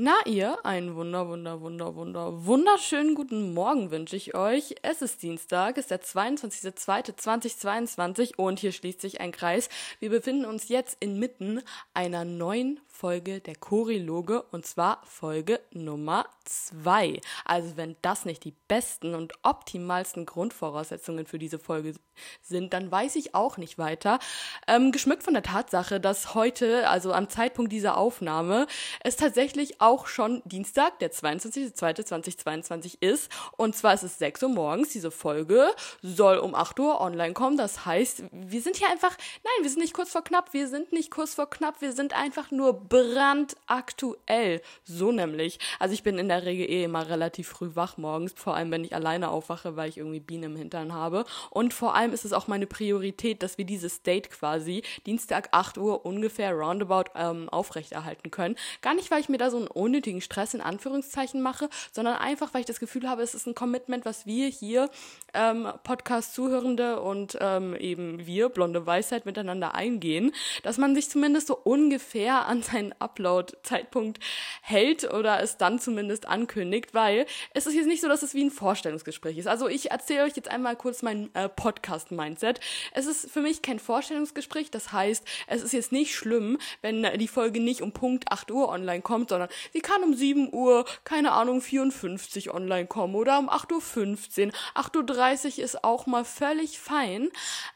Na ihr, einen wunder, wunder, wunder, wunder, wunderschönen guten Morgen wünsche ich euch. Es ist Dienstag, es ist der 22.02.2022 und hier schließt sich ein Kreis. Wir befinden uns jetzt inmitten einer neuen Folge der Choriloge und zwar Folge Nummer 2. Also wenn das nicht die besten und optimalsten Grundvoraussetzungen für diese Folge sind, dann weiß ich auch nicht weiter. Ähm, geschmückt von der Tatsache, dass heute, also am Zeitpunkt dieser Aufnahme, es tatsächlich auch schon Dienstag, der 22.02.2022 ist. Und zwar ist es 6 Uhr morgens. Diese Folge soll um 8 Uhr online kommen. Das heißt, wir sind hier einfach, nein, wir sind nicht kurz vor knapp, wir sind nicht kurz vor knapp, wir sind einfach nur brandaktuell. So nämlich. Also ich bin in der Regel eh immer relativ früh wach morgens, vor allem wenn ich alleine aufwache, weil ich irgendwie Bienen im Hintern habe. Und vor allem ist es auch meine Priorität, dass wir dieses Date quasi Dienstag 8 Uhr ungefähr roundabout ähm, aufrechterhalten können. Gar nicht, weil ich mir da so einen unnötigen Stress in Anführungszeichen mache, sondern einfach, weil ich das Gefühl habe, es ist ein Commitment, was wir hier ähm, Podcast-Zuhörende und ähm, eben wir, blonde Weisheit, miteinander eingehen, dass man sich zumindest so ungefähr an sein seinen Upload-Zeitpunkt hält oder es dann zumindest ankündigt, weil es ist jetzt nicht so, dass es wie ein Vorstellungsgespräch ist. Also ich erzähle euch jetzt einmal kurz mein äh, Podcast-Mindset. Es ist für mich kein Vorstellungsgespräch, das heißt, es ist jetzt nicht schlimm, wenn die Folge nicht um Punkt 8 Uhr online kommt, sondern sie kann um 7 Uhr, keine Ahnung, 54 online kommen oder um 8.15 Uhr. 8.30 Uhr ist auch mal völlig fein.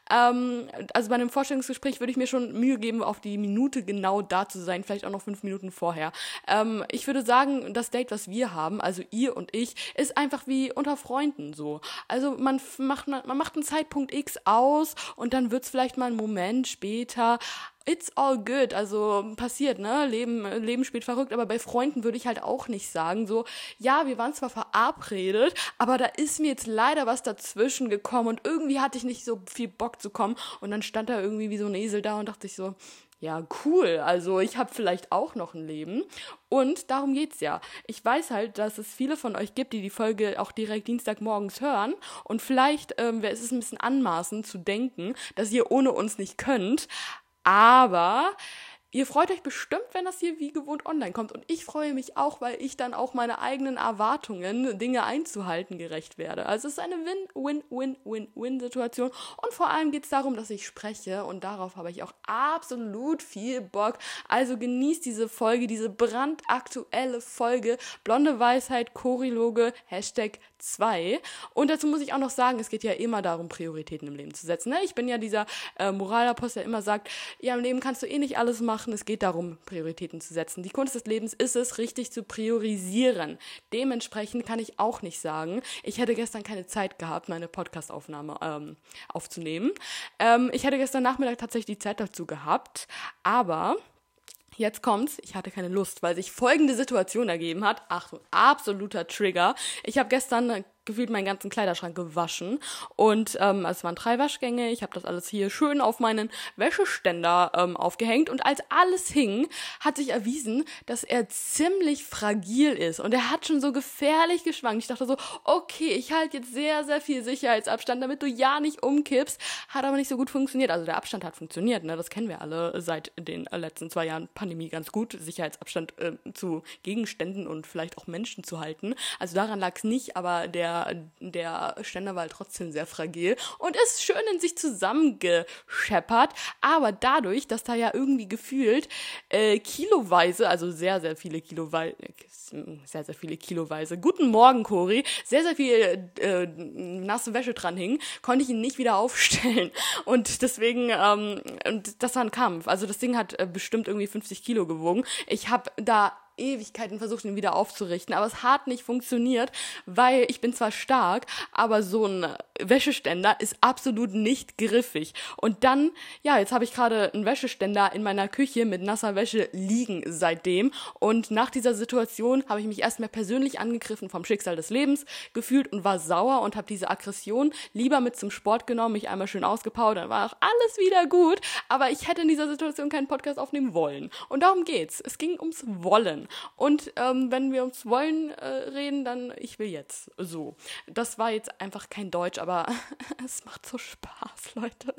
Ähm, also bei einem Vorstellungsgespräch würde ich mir schon Mühe geben, auf die Minute genau da zu sein, vielleicht auch noch fünf Minuten vorher. Ähm, ich würde sagen, das Date, was wir haben, also ihr und ich, ist einfach wie unter Freunden so. Also man macht, man macht einen Zeitpunkt X aus und dann wird es vielleicht mal einen Moment später it's all good, also passiert, ne? Leben, Leben spielt verrückt, aber bei Freunden würde ich halt auch nicht sagen, so, ja, wir waren zwar verabredet, aber da ist mir jetzt leider was dazwischen gekommen und irgendwie hatte ich nicht so viel Bock zu kommen und dann stand da irgendwie wie so ein Esel da und dachte ich so, ja, cool. Also ich habe vielleicht auch noch ein Leben. Und darum geht's ja. Ich weiß halt, dass es viele von euch gibt, die die Folge auch direkt Dienstagmorgens hören. Und vielleicht ähm, ist es ein bisschen anmaßend zu denken, dass ihr ohne uns nicht könnt. Aber Ihr freut euch bestimmt, wenn das hier wie gewohnt online kommt. Und ich freue mich auch, weil ich dann auch meine eigenen Erwartungen, Dinge einzuhalten, gerecht werde. Also es ist eine Win-Win-Win-Win-Win-Situation. Und vor allem geht es darum, dass ich spreche. Und darauf habe ich auch absolut viel Bock. Also genießt diese Folge, diese brandaktuelle Folge. Blonde Weisheit, Choriloge, Hashtag 2. Und dazu muss ich auch noch sagen, es geht ja immer darum, Prioritäten im Leben zu setzen. Ne? Ich bin ja dieser äh, Moralapostel, der immer sagt, ja, im Leben kannst du eh nicht alles machen. Es geht darum, Prioritäten zu setzen. Die Kunst des Lebens ist es, richtig zu priorisieren. Dementsprechend kann ich auch nicht sagen, ich hätte gestern keine Zeit gehabt, meine Podcastaufnahme ähm, aufzunehmen. Ähm, ich hätte gestern Nachmittag tatsächlich die Zeit dazu gehabt, aber Jetzt kommt's, ich hatte keine Lust, weil sich folgende Situation ergeben hat. Achtung, absoluter Trigger. Ich habe gestern gefühlt meinen ganzen Kleiderschrank gewaschen. Und ähm, es waren drei Waschgänge. Ich habe das alles hier schön auf meinen Wäscheständer ähm, aufgehängt. Und als alles hing, hat sich erwiesen, dass er ziemlich fragil ist. Und er hat schon so gefährlich geschwankt. Ich dachte so, okay, ich halte jetzt sehr, sehr viel Sicherheitsabstand, damit du ja nicht umkippst. Hat aber nicht so gut funktioniert. Also der Abstand hat funktioniert. Ne? Das kennen wir alle seit den letzten zwei Jahren Pandemie ganz gut. Sicherheitsabstand äh, zu Gegenständen und vielleicht auch Menschen zu halten. Also daran lag es nicht, aber der der, Ständer war halt trotzdem sehr fragil und ist schön in sich zusammengescheppert, aber dadurch, dass da ja irgendwie gefühlt äh, kiloweise, also sehr, sehr viele kiloweise, sehr, sehr viele kiloweise, guten Morgen, Cori, sehr, sehr viel äh, nasse Wäsche dran hing, konnte ich ihn nicht wieder aufstellen und deswegen, ähm, und das war ein Kampf, also das Ding hat äh, bestimmt irgendwie 50 Kilo gewogen. Ich habe da Ewigkeiten versucht, ihn wieder aufzurichten, aber es hat nicht funktioniert, weil ich bin zwar stark, aber so ein Wäscheständer ist absolut nicht griffig. Und dann, ja, jetzt habe ich gerade einen Wäscheständer in meiner Küche mit nasser Wäsche liegen seitdem. Und nach dieser Situation habe ich mich erstmal persönlich angegriffen vom Schicksal des Lebens gefühlt und war sauer und habe diese Aggression lieber mit zum Sport genommen, mich einmal schön ausgepowert, dann war auch alles wieder gut. Aber ich hätte in dieser Situation keinen Podcast aufnehmen wollen. Und darum geht's. Es ging ums Wollen. Wollen. Und ähm, wenn wir uns wollen äh, reden, dann ich will jetzt. So. Das war jetzt einfach kein Deutsch, aber es macht so Spaß, Leute.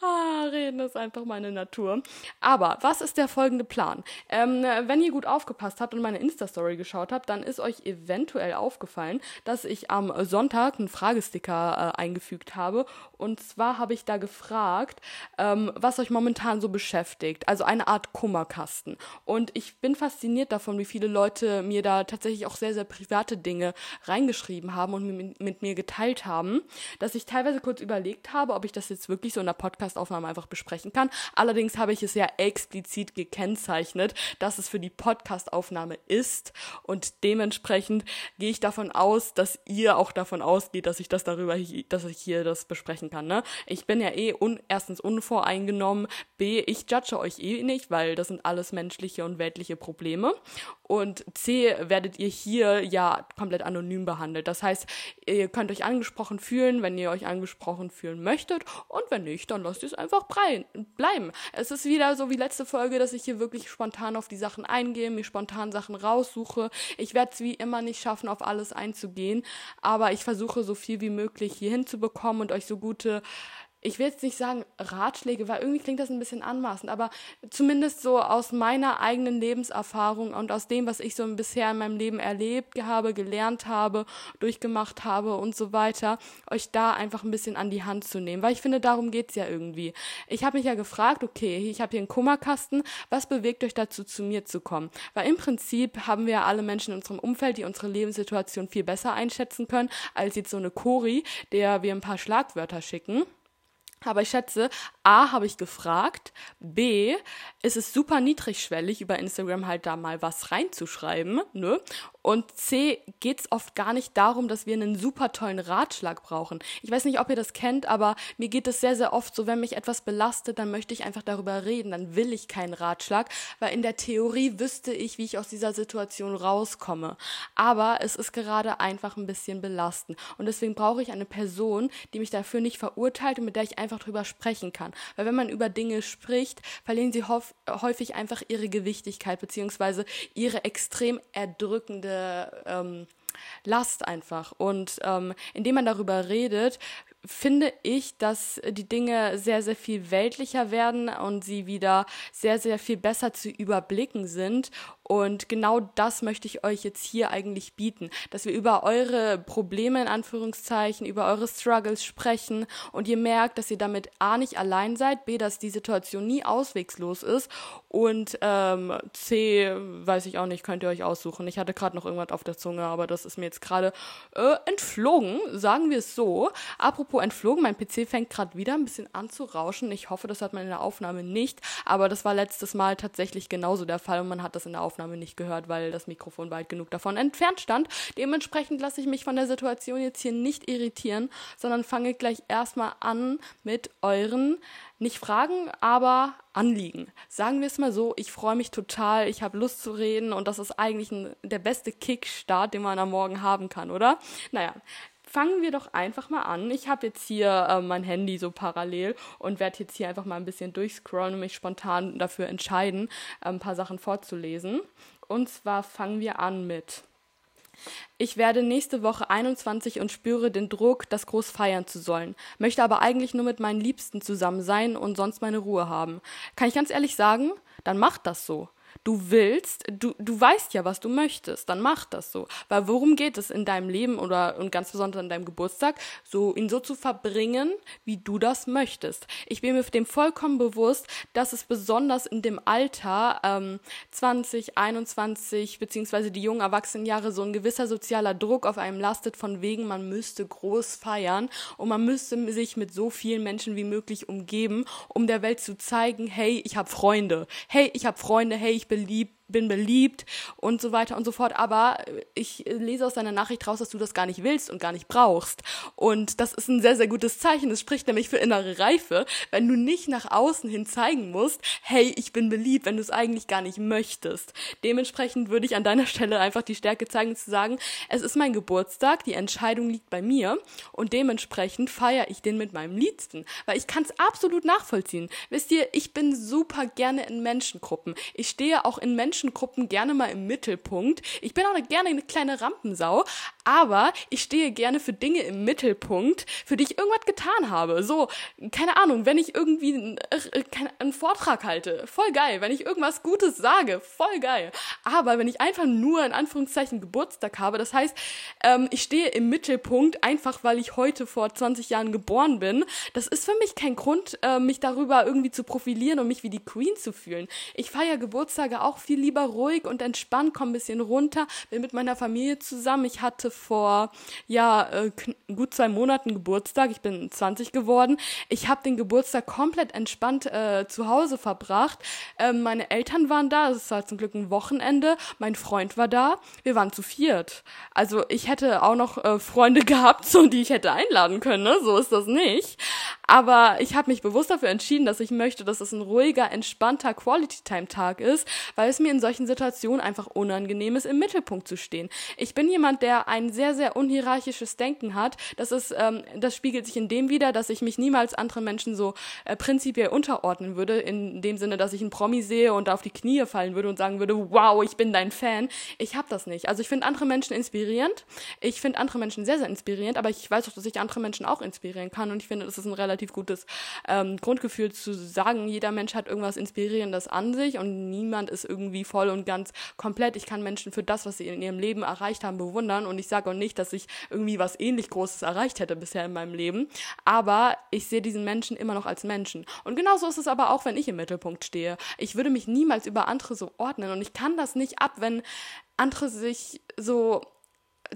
Ah, reden ist einfach meine Natur. Aber was ist der folgende Plan? Ähm, wenn ihr gut aufgepasst habt und meine Insta-Story geschaut habt, dann ist euch eventuell aufgefallen, dass ich am Sonntag einen Fragesticker äh, eingefügt habe. Und zwar habe ich da gefragt, ähm, was euch momentan so beschäftigt. Also eine Art Kummerkasten. Und ich bin fasziniert davon, wie viele Leute mir da tatsächlich auch sehr, sehr private Dinge reingeschrieben haben und mit, mit mir geteilt haben, dass ich teilweise kurz überlegt habe, ob ich das jetzt wirklich so in der Podcastaufnahme einfach besprechen kann. Allerdings habe ich es ja explizit gekennzeichnet, dass es für die Podcastaufnahme ist und dementsprechend gehe ich davon aus, dass ihr auch davon ausgeht, dass ich das darüber, dass ich hier das besprechen kann. Ne? Ich bin ja eh un erstens unvoreingenommen, b ich judge euch eh nicht, weil das sind alles menschliche und weltliche Probleme und C werdet ihr hier ja komplett anonym behandelt. Das heißt, ihr könnt euch angesprochen fühlen, wenn ihr euch angesprochen fühlen möchtet und wenn nicht, dann lasst ihr es einfach bleiben. Es ist wieder so wie letzte Folge, dass ich hier wirklich spontan auf die Sachen eingehe, mir spontan Sachen raussuche. Ich werde es wie immer nicht schaffen, auf alles einzugehen, aber ich versuche so viel wie möglich hier hinzubekommen und euch so gute ich will jetzt nicht sagen Ratschläge, weil irgendwie klingt das ein bisschen anmaßend, aber zumindest so aus meiner eigenen Lebenserfahrung und aus dem, was ich so bisher in meinem Leben erlebt habe, gelernt habe, durchgemacht habe und so weiter, euch da einfach ein bisschen an die Hand zu nehmen, weil ich finde, darum geht's ja irgendwie. Ich habe mich ja gefragt, okay, ich habe hier einen Kummerkasten, was bewegt euch dazu, zu mir zu kommen? Weil im Prinzip haben wir ja alle Menschen in unserem Umfeld, die unsere Lebenssituation viel besser einschätzen können, als jetzt so eine Cori, der wir ein paar Schlagwörter schicken. Aber ich schätze, A, habe ich gefragt, B, ist es super niedrigschwellig, über Instagram halt da mal was reinzuschreiben, ne? Und C, geht es oft gar nicht darum, dass wir einen super tollen Ratschlag brauchen. Ich weiß nicht, ob ihr das kennt, aber mir geht es sehr, sehr oft so, wenn mich etwas belastet, dann möchte ich einfach darüber reden, dann will ich keinen Ratschlag, weil in der Theorie wüsste ich, wie ich aus dieser Situation rauskomme. Aber es ist gerade einfach ein bisschen belastend. Und deswegen brauche ich eine Person, die mich dafür nicht verurteilt und mit der ich einfach drüber sprechen kann. Weil wenn man über Dinge spricht, verlieren sie häufig einfach ihre Gewichtigkeit beziehungsweise ihre extrem erdrückende ähm, Last einfach. Und ähm, indem man darüber redet, finde ich, dass die Dinge sehr, sehr viel weltlicher werden und sie wieder sehr, sehr viel besser zu überblicken sind und genau das möchte ich euch jetzt hier eigentlich bieten, dass wir über eure Probleme in Anführungszeichen, über eure Struggles sprechen und ihr merkt, dass ihr damit A nicht allein seid, B, dass die Situation nie auswegslos ist und ähm, C, weiß ich auch nicht, könnt ihr euch aussuchen. Ich hatte gerade noch irgendwas auf der Zunge, aber das ist mir jetzt gerade äh, entflogen, sagen wir es so. Apropos entflogen, mein PC fängt gerade wieder ein bisschen an zu rauschen. Ich hoffe, das hat man in der Aufnahme nicht, aber das war letztes Mal tatsächlich genauso der Fall und man hat das in der Aufnahme Aufnahme nicht gehört, weil das Mikrofon weit genug davon entfernt stand. Dementsprechend lasse ich mich von der Situation jetzt hier nicht irritieren, sondern fange gleich erstmal an mit euren, nicht Fragen, aber Anliegen. Sagen wir es mal so, ich freue mich total, ich habe Lust zu reden und das ist eigentlich ein, der beste Kickstart, den man am Morgen haben kann, oder? Naja, fangen wir doch einfach mal an. Ich habe jetzt hier äh, mein Handy so parallel und werde jetzt hier einfach mal ein bisschen durchscrollen und mich spontan dafür entscheiden, äh, ein paar Sachen vorzulesen. Und zwar fangen wir an mit ich werde nächste Woche 21 und spüre den Druck, das groß feiern zu sollen, möchte aber eigentlich nur mit meinen Liebsten zusammen sein und sonst meine Ruhe haben. Kann ich ganz ehrlich sagen, dann macht das so du willst, du, du weißt ja, was du möchtest, dann mach das so. Weil worum geht es in deinem Leben oder und ganz besonders an deinem Geburtstag, so ihn so zu verbringen, wie du das möchtest. Ich bin mir dem vollkommen bewusst, dass es besonders in dem Alter ähm, 20, 21 beziehungsweise die jungen Erwachsenenjahre so ein gewisser sozialer Druck auf einem lastet, von wegen man müsste groß feiern und man müsste sich mit so vielen Menschen wie möglich umgeben, um der Welt zu zeigen, hey, ich habe Freunde, hey, ich habe Freunde, hey, beliebt bin beliebt und so weiter und so fort. Aber ich lese aus deiner Nachricht raus, dass du das gar nicht willst und gar nicht brauchst. Und das ist ein sehr, sehr gutes Zeichen. Das spricht nämlich für innere Reife, wenn du nicht nach außen hin zeigen musst, hey, ich bin beliebt, wenn du es eigentlich gar nicht möchtest. Dementsprechend würde ich an deiner Stelle einfach die Stärke zeigen, zu sagen, es ist mein Geburtstag, die Entscheidung liegt bei mir und dementsprechend feiere ich den mit meinem Liebsten. Weil ich kann es absolut nachvollziehen. Wisst ihr, ich bin super gerne in Menschengruppen. Ich stehe auch in Menschen Menschengruppen gerne mal im Mittelpunkt. Ich bin auch gerne eine kleine Rampensau, aber ich stehe gerne für Dinge im Mittelpunkt, für die ich irgendwas getan habe. So, keine Ahnung, wenn ich irgendwie einen, äh, einen Vortrag halte, voll geil. Wenn ich irgendwas Gutes sage, voll geil. Aber wenn ich einfach nur in Anführungszeichen Geburtstag habe, das heißt, ähm, ich stehe im Mittelpunkt, einfach weil ich heute vor 20 Jahren geboren bin, das ist für mich kein Grund, äh, mich darüber irgendwie zu profilieren und mich wie die Queen zu fühlen. Ich feiere Geburtstage auch viel lieber ruhig und entspannt, komme ein bisschen runter, bin mit meiner Familie zusammen. Ich hatte vor ja äh, gut zwei Monaten Geburtstag. Ich bin 20 geworden. Ich habe den Geburtstag komplett entspannt äh, zu Hause verbracht. Ähm, meine Eltern waren da. Es war zum Glück ein Wochenende. Mein Freund war da. Wir waren zu viert. Also ich hätte auch noch äh, Freunde gehabt, so die ich hätte einladen können. Ne? So ist das nicht. Aber ich habe mich bewusst dafür entschieden, dass ich möchte, dass es ein ruhiger, entspannter Quality-Time-Tag ist, weil es mir in solchen Situationen einfach unangenehm ist, im Mittelpunkt zu stehen. Ich bin jemand, der ein sehr, sehr unhierarchisches Denken hat. Das ist, ähm, das spiegelt sich in dem wieder, dass ich mich niemals anderen Menschen so äh, prinzipiell unterordnen würde, in dem Sinne, dass ich einen Promi sehe und auf die Knie fallen würde und sagen würde, wow, ich bin dein Fan. Ich habe das nicht. Also ich finde andere Menschen inspirierend. Ich finde andere Menschen sehr, sehr inspirierend, aber ich weiß auch, dass ich andere Menschen auch inspirieren kann und ich finde, das ist ein relativ relativ gutes ähm, Grundgefühl zu sagen, jeder Mensch hat irgendwas Inspirierendes an sich und niemand ist irgendwie voll und ganz komplett. Ich kann Menschen für das, was sie in ihrem Leben erreicht haben, bewundern und ich sage auch nicht, dass ich irgendwie was ähnlich Großes erreicht hätte bisher in meinem Leben, aber ich sehe diesen Menschen immer noch als Menschen. Und genauso ist es aber auch, wenn ich im Mittelpunkt stehe. Ich würde mich niemals über andere so ordnen und ich kann das nicht ab, wenn andere sich so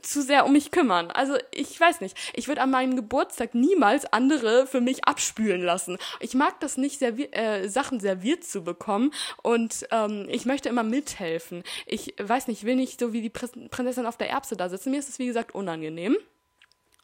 zu sehr um mich kümmern. Also ich weiß nicht, ich würde an meinem Geburtstag niemals andere für mich abspülen lassen. Ich mag das nicht, servi äh, Sachen serviert zu bekommen und ähm, ich möchte immer mithelfen. Ich weiß nicht, will nicht so wie die Prinzessin auf der Erbse da sitzen. Mir ist es wie gesagt unangenehm.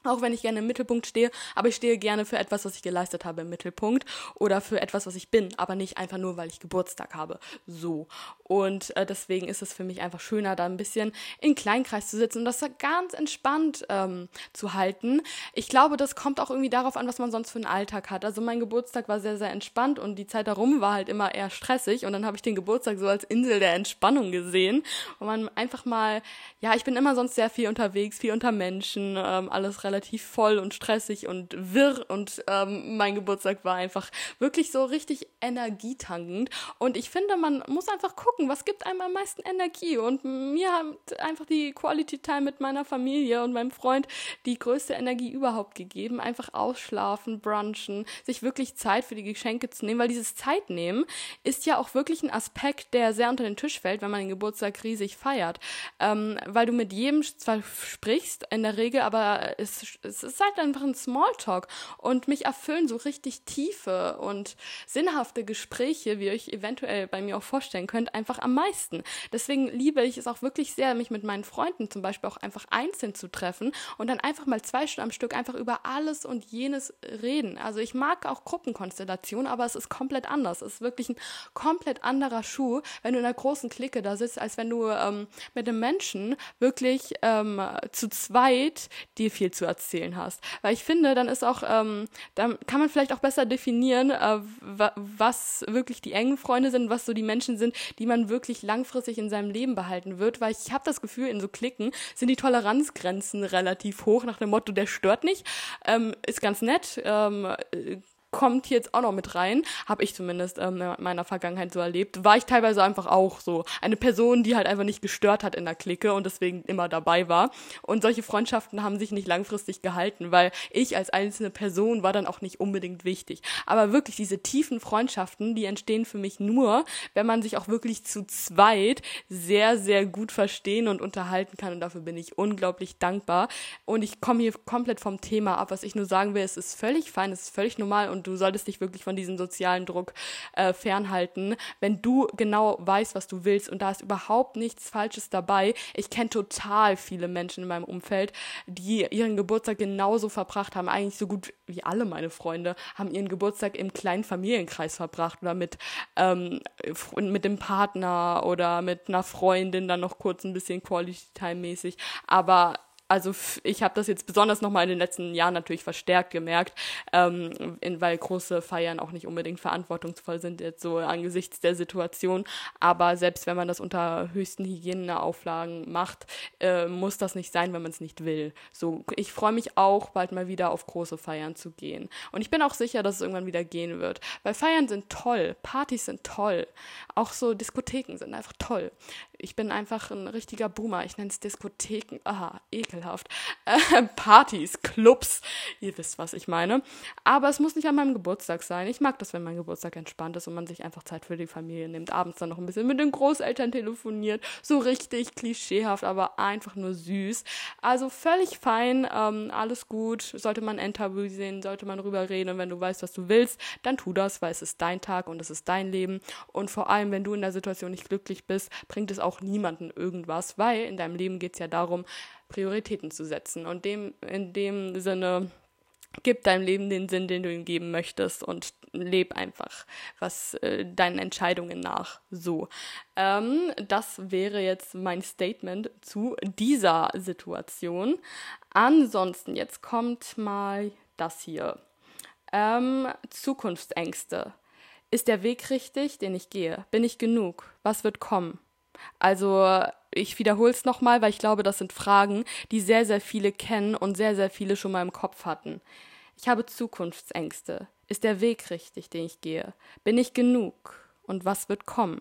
Auch wenn ich gerne im Mittelpunkt stehe, aber ich stehe gerne für etwas, was ich geleistet habe im Mittelpunkt oder für etwas, was ich bin, aber nicht einfach nur, weil ich Geburtstag habe. So. Und äh, deswegen ist es für mich einfach schöner, da ein bisschen in Kleinkreis zu sitzen und das ganz entspannt ähm, zu halten. Ich glaube, das kommt auch irgendwie darauf an, was man sonst für einen Alltag hat. Also mein Geburtstag war sehr, sehr entspannt und die Zeit darum war halt immer eher stressig und dann habe ich den Geburtstag so als Insel der Entspannung gesehen, wo man einfach mal, ja, ich bin immer sonst sehr viel unterwegs, viel unter Menschen, ähm, alles relativ relativ voll und stressig und wirr und ähm, mein Geburtstag war einfach wirklich so richtig energietankend. Und ich finde, man muss einfach gucken, was gibt einem am meisten Energie? Und mir hat einfach die Quality Time mit meiner Familie und meinem Freund die größte Energie überhaupt gegeben, einfach ausschlafen, brunchen, sich wirklich Zeit für die Geschenke zu nehmen, weil dieses Zeitnehmen ist ja auch wirklich ein Aspekt, der sehr unter den Tisch fällt, wenn man den Geburtstag riesig feiert, ähm, weil du mit jedem zwar sprichst in der Regel, aber es es ist halt einfach ein Smalltalk und mich erfüllen so richtig tiefe und sinnhafte Gespräche, wie ihr euch eventuell bei mir auch vorstellen könnt, einfach am meisten. Deswegen liebe ich es auch wirklich sehr, mich mit meinen Freunden zum Beispiel auch einfach einzeln zu treffen und dann einfach mal zwei Stunden am Stück einfach über alles und jenes reden. Also ich mag auch Gruppenkonstellationen, aber es ist komplett anders. Es ist wirklich ein komplett anderer Schuh, wenn du in einer großen Clique da sitzt, als wenn du ähm, mit einem Menschen wirklich ähm, zu zweit dir viel zu erzählen hast. Weil ich finde, dann ist auch, ähm, dann kann man vielleicht auch besser definieren, äh, was wirklich die engen Freunde sind, was so die Menschen sind, die man wirklich langfristig in seinem Leben behalten wird. Weil ich habe das Gefühl, in so Klicken sind die Toleranzgrenzen relativ hoch, nach dem Motto, der stört nicht. Ähm, ist ganz nett, ähm, kommt jetzt auch noch mit rein. Habe ich zumindest ähm, in meiner Vergangenheit so erlebt. War ich teilweise einfach auch so. Eine Person, die halt einfach nicht gestört hat in der Clique und deswegen immer dabei war. Und solche Freundschaften haben sich nicht langfristig gehalten, weil ich als einzelne Person war dann auch nicht unbedingt wichtig. Aber wirklich diese tiefen Freundschaften, die entstehen für mich nur, wenn man sich auch wirklich zu zweit sehr, sehr gut verstehen und unterhalten kann. Und dafür bin ich unglaublich dankbar. Und ich komme hier komplett vom Thema ab. Was ich nur sagen will, es ist völlig fein, es ist völlig normal und du solltest dich wirklich von diesem sozialen Druck äh, fernhalten, wenn du genau weißt, was du willst. Und da ist überhaupt nichts Falsches dabei. Ich kenne total viele Menschen in meinem Umfeld, die ihren Geburtstag genauso verbracht haben, eigentlich so gut wie alle meine Freunde haben ihren Geburtstag im kleinen Familienkreis verbracht oder mit ähm, mit dem Partner oder mit einer Freundin dann noch kurz ein bisschen Quality Time mäßig, aber also ich habe das jetzt besonders nochmal in den letzten Jahren natürlich verstärkt gemerkt, ähm, in, weil große Feiern auch nicht unbedingt verantwortungsvoll sind, jetzt so angesichts der Situation. Aber selbst wenn man das unter höchsten Hygieneauflagen macht, äh, muss das nicht sein, wenn man es nicht will. So, ich freue mich auch, bald mal wieder auf große Feiern zu gehen. Und ich bin auch sicher, dass es irgendwann wieder gehen wird. Weil Feiern sind toll, Partys sind toll, auch so Diskotheken sind einfach toll. Ich bin einfach ein richtiger Boomer. Ich nenne es Diskotheken. Aha, ekelhaft. Äh, Partys, Clubs. Ihr wisst, was ich meine. Aber es muss nicht an meinem Geburtstag sein. Ich mag das, wenn mein Geburtstag entspannt ist und man sich einfach Zeit für die Familie nimmt. Abends dann noch ein bisschen mit den Großeltern telefoniert. So richtig klischeehaft, aber einfach nur süß. Also völlig fein. Ähm, alles gut. Sollte man Enttabu sehen, sollte man rüber reden. Und wenn du weißt, was du willst, dann tu das, weil es ist dein Tag und es ist dein Leben. Und vor allem, wenn du in der Situation nicht glücklich bist, bringt es auch niemanden irgendwas, weil in deinem Leben geht es ja darum, Prioritäten zu setzen. Und dem, in dem Sinne, gib deinem Leben den Sinn, den du ihm geben möchtest und leb einfach was äh, deinen Entscheidungen nach. So, ähm, das wäre jetzt mein Statement zu dieser Situation. Ansonsten jetzt kommt mal das hier. Ähm, Zukunftsängste. Ist der Weg richtig, den ich gehe? Bin ich genug? Was wird kommen? Also ich wiederhole es nochmal, weil ich glaube, das sind Fragen, die sehr, sehr viele kennen und sehr, sehr viele schon mal im Kopf hatten. Ich habe Zukunftsängste. Ist der Weg richtig, den ich gehe? Bin ich genug? Und was wird kommen?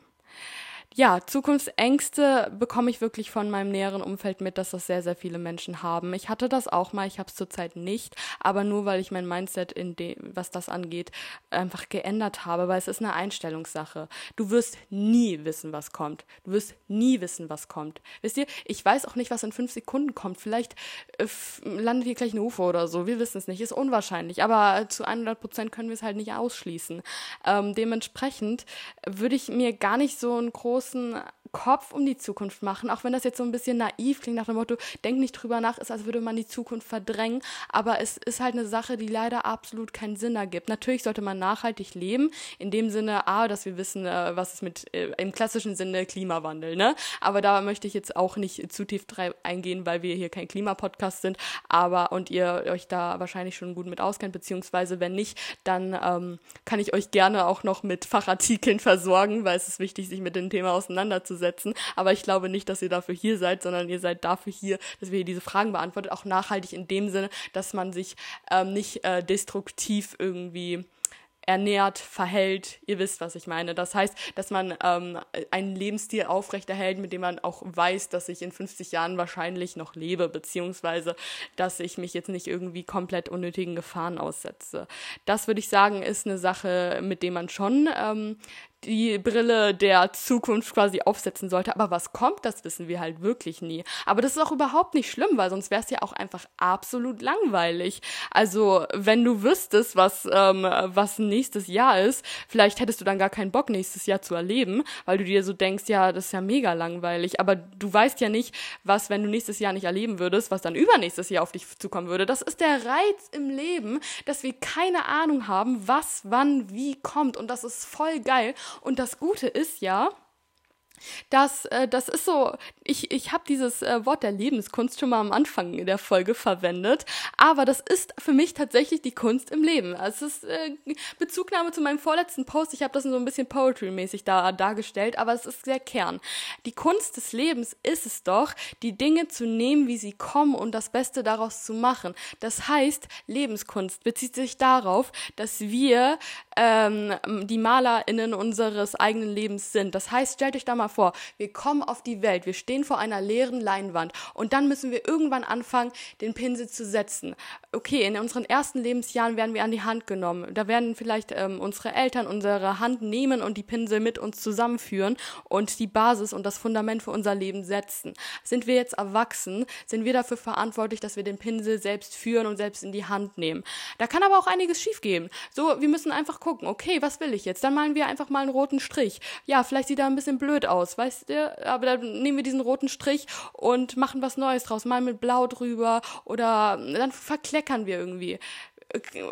Ja, Zukunftsängste bekomme ich wirklich von meinem näheren Umfeld mit, dass das sehr, sehr viele Menschen haben. Ich hatte das auch mal, ich habe es zurzeit nicht, aber nur weil ich mein Mindset in dem, was das angeht, einfach geändert habe, weil es ist eine Einstellungssache. Du wirst nie wissen, was kommt. Du wirst nie wissen, was kommt. Wisst ihr, ich weiß auch nicht, was in fünf Sekunden kommt. Vielleicht äh, landet hier gleich ein UFO oder so. Wir wissen es nicht, ist unwahrscheinlich, aber zu 100 Prozent können wir es halt nicht ausschließen. Ähm, dementsprechend würde ich mir gar nicht so ein großes großen Kopf um die Zukunft machen, auch wenn das jetzt so ein bisschen naiv klingt nach dem Motto, denk nicht drüber nach, ist, als würde man die Zukunft verdrängen, aber es ist halt eine Sache, die leider absolut keinen Sinn ergibt. Natürlich sollte man nachhaltig leben, in dem Sinne, A, dass wir wissen, äh, was ist mit, äh, im klassischen Sinne Klimawandel, ne? Aber da möchte ich jetzt auch nicht zu tief eingehen, weil wir hier kein Klimapodcast sind, aber und ihr euch da wahrscheinlich schon gut mit auskennt, beziehungsweise wenn nicht, dann ähm, kann ich euch gerne auch noch mit Fachartikeln versorgen, weil es ist wichtig, sich mit dem Thema auseinanderzusetzen setzen. Aber ich glaube nicht, dass ihr dafür hier seid, sondern ihr seid dafür hier, dass wir hier diese Fragen beantwortet. Auch nachhaltig in dem Sinne, dass man sich ähm, nicht äh, destruktiv irgendwie ernährt, verhält. Ihr wisst, was ich meine. Das heißt, dass man ähm, einen Lebensstil aufrechterhält, mit dem man auch weiß, dass ich in 50 Jahren wahrscheinlich noch lebe, beziehungsweise dass ich mich jetzt nicht irgendwie komplett unnötigen Gefahren aussetze. Das würde ich sagen, ist eine Sache, mit dem man schon ähm, die Brille der Zukunft quasi aufsetzen sollte. Aber was kommt, das wissen wir halt wirklich nie. Aber das ist auch überhaupt nicht schlimm, weil sonst wäre es ja auch einfach absolut langweilig. Also, wenn du wüsstest, was, ähm, was nächstes Jahr ist, vielleicht hättest du dann gar keinen Bock, nächstes Jahr zu erleben, weil du dir so denkst, ja, das ist ja mega langweilig. Aber du weißt ja nicht, was, wenn du nächstes Jahr nicht erleben würdest, was dann übernächstes Jahr auf dich zukommen würde. Das ist der Reiz im Leben, dass wir keine Ahnung haben, was, wann, wie kommt. Und das ist voll geil. Und das Gute ist ja, das, äh, das ist so, ich, ich habe dieses äh, Wort der Lebenskunst schon mal am Anfang der Folge verwendet, aber das ist für mich tatsächlich die Kunst im Leben. Es ist äh, Bezugnahme zu meinem vorletzten Post, ich habe das so ein bisschen Poetry-mäßig da, dargestellt, aber es ist sehr Kern. Die Kunst des Lebens ist es doch, die Dinge zu nehmen, wie sie kommen und das Beste daraus zu machen. Das heißt, Lebenskunst bezieht sich darauf, dass wir ähm, die MalerInnen unseres eigenen Lebens sind. Das heißt, stellt euch da mal vor, wir kommen auf die Welt, wir stehen vor einer leeren Leinwand und dann müssen wir irgendwann anfangen, den Pinsel zu setzen. Okay, in unseren ersten Lebensjahren werden wir an die Hand genommen. Da werden vielleicht ähm, unsere Eltern unsere Hand nehmen und die Pinsel mit uns zusammenführen und die Basis und das Fundament für unser Leben setzen. Sind wir jetzt erwachsen, sind wir dafür verantwortlich, dass wir den Pinsel selbst führen und selbst in die Hand nehmen. Da kann aber auch einiges schiefgehen. So, wir müssen einfach gucken, okay, was will ich jetzt? Dann malen wir einfach mal einen roten Strich. Ja, vielleicht sieht er ein bisschen blöd aus aus, weißt du? Aber dann nehmen wir diesen roten Strich und machen was Neues draus, mal mit Blau drüber oder dann verkleckern wir irgendwie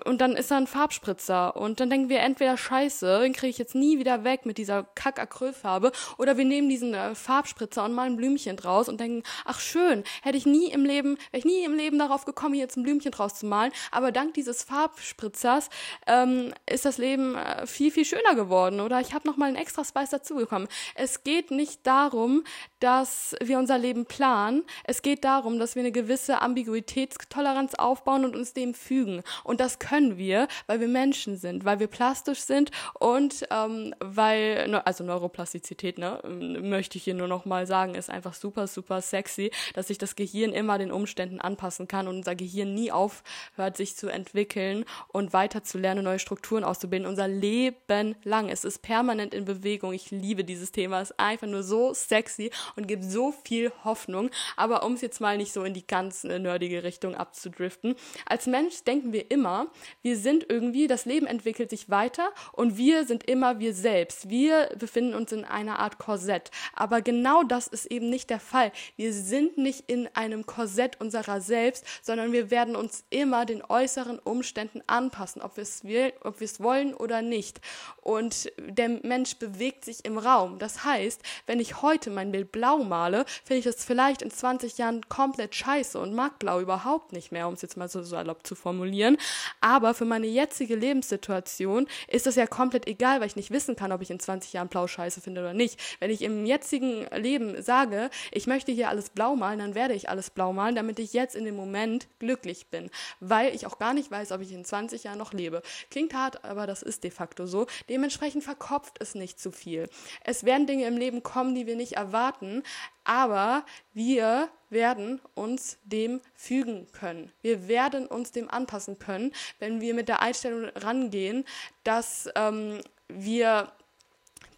und dann ist da ein Farbspritzer. Und dann denken wir entweder scheiße, den kriege ich jetzt nie wieder weg mit dieser Kack-Acrylfarbe oder wir nehmen diesen äh, Farbspritzer und malen Blümchen draus und denken, ach schön, hätte ich nie im Leben, wäre ich nie im Leben darauf gekommen, hier jetzt ein Blümchen draus zu malen, aber dank dieses Farbspritzers ähm, ist das Leben äh, viel, viel schöner geworden. Oder ich habe nochmal einen extra Spice dazugekommen. Es geht nicht darum, dass wir unser Leben planen, es geht darum, dass wir eine gewisse Ambiguitätstoleranz aufbauen und uns dem fügen und das können wir, weil wir Menschen sind, weil wir plastisch sind und ähm, weil, ne, also Neuroplastizität, ne, möchte ich hier nur noch mal sagen, ist einfach super, super sexy, dass sich das Gehirn immer den Umständen anpassen kann und unser Gehirn nie aufhört, sich zu entwickeln und weiter zu lernen, neue Strukturen auszubilden. Unser Leben lang. Es ist permanent in Bewegung. Ich liebe dieses Thema. Es ist einfach nur so sexy und gibt so viel Hoffnung. Aber um es jetzt mal nicht so in die ganz äh, nerdige Richtung abzudriften. Als Mensch denken wir immer, immer, wir sind irgendwie, das Leben entwickelt sich weiter und wir sind immer wir selbst. Wir befinden uns in einer Art Korsett. Aber genau das ist eben nicht der Fall. Wir sind nicht in einem Korsett unserer selbst, sondern wir werden uns immer den äußeren Umständen anpassen, ob wir es wollen oder nicht. Und der Mensch bewegt sich im Raum. Das heißt, wenn ich heute mein Bild blau male, finde ich es vielleicht in 20 Jahren komplett scheiße und mag blau überhaupt nicht mehr, um es jetzt mal so salopp zu formulieren. Aber für meine jetzige Lebenssituation ist das ja komplett egal, weil ich nicht wissen kann, ob ich in 20 Jahren blau scheiße finde oder nicht. Wenn ich im jetzigen Leben sage, ich möchte hier alles blau malen, dann werde ich alles blau malen, damit ich jetzt in dem Moment glücklich bin. Weil ich auch gar nicht weiß, ob ich in 20 Jahren noch lebe. Klingt hart, aber das ist de facto so. Dementsprechend verkopft es nicht zu viel. Es werden Dinge im Leben kommen, die wir nicht erwarten, aber wir werden uns dem fügen können. Wir werden uns dem anpassen können, wenn wir mit der Einstellung rangehen, dass ähm, wir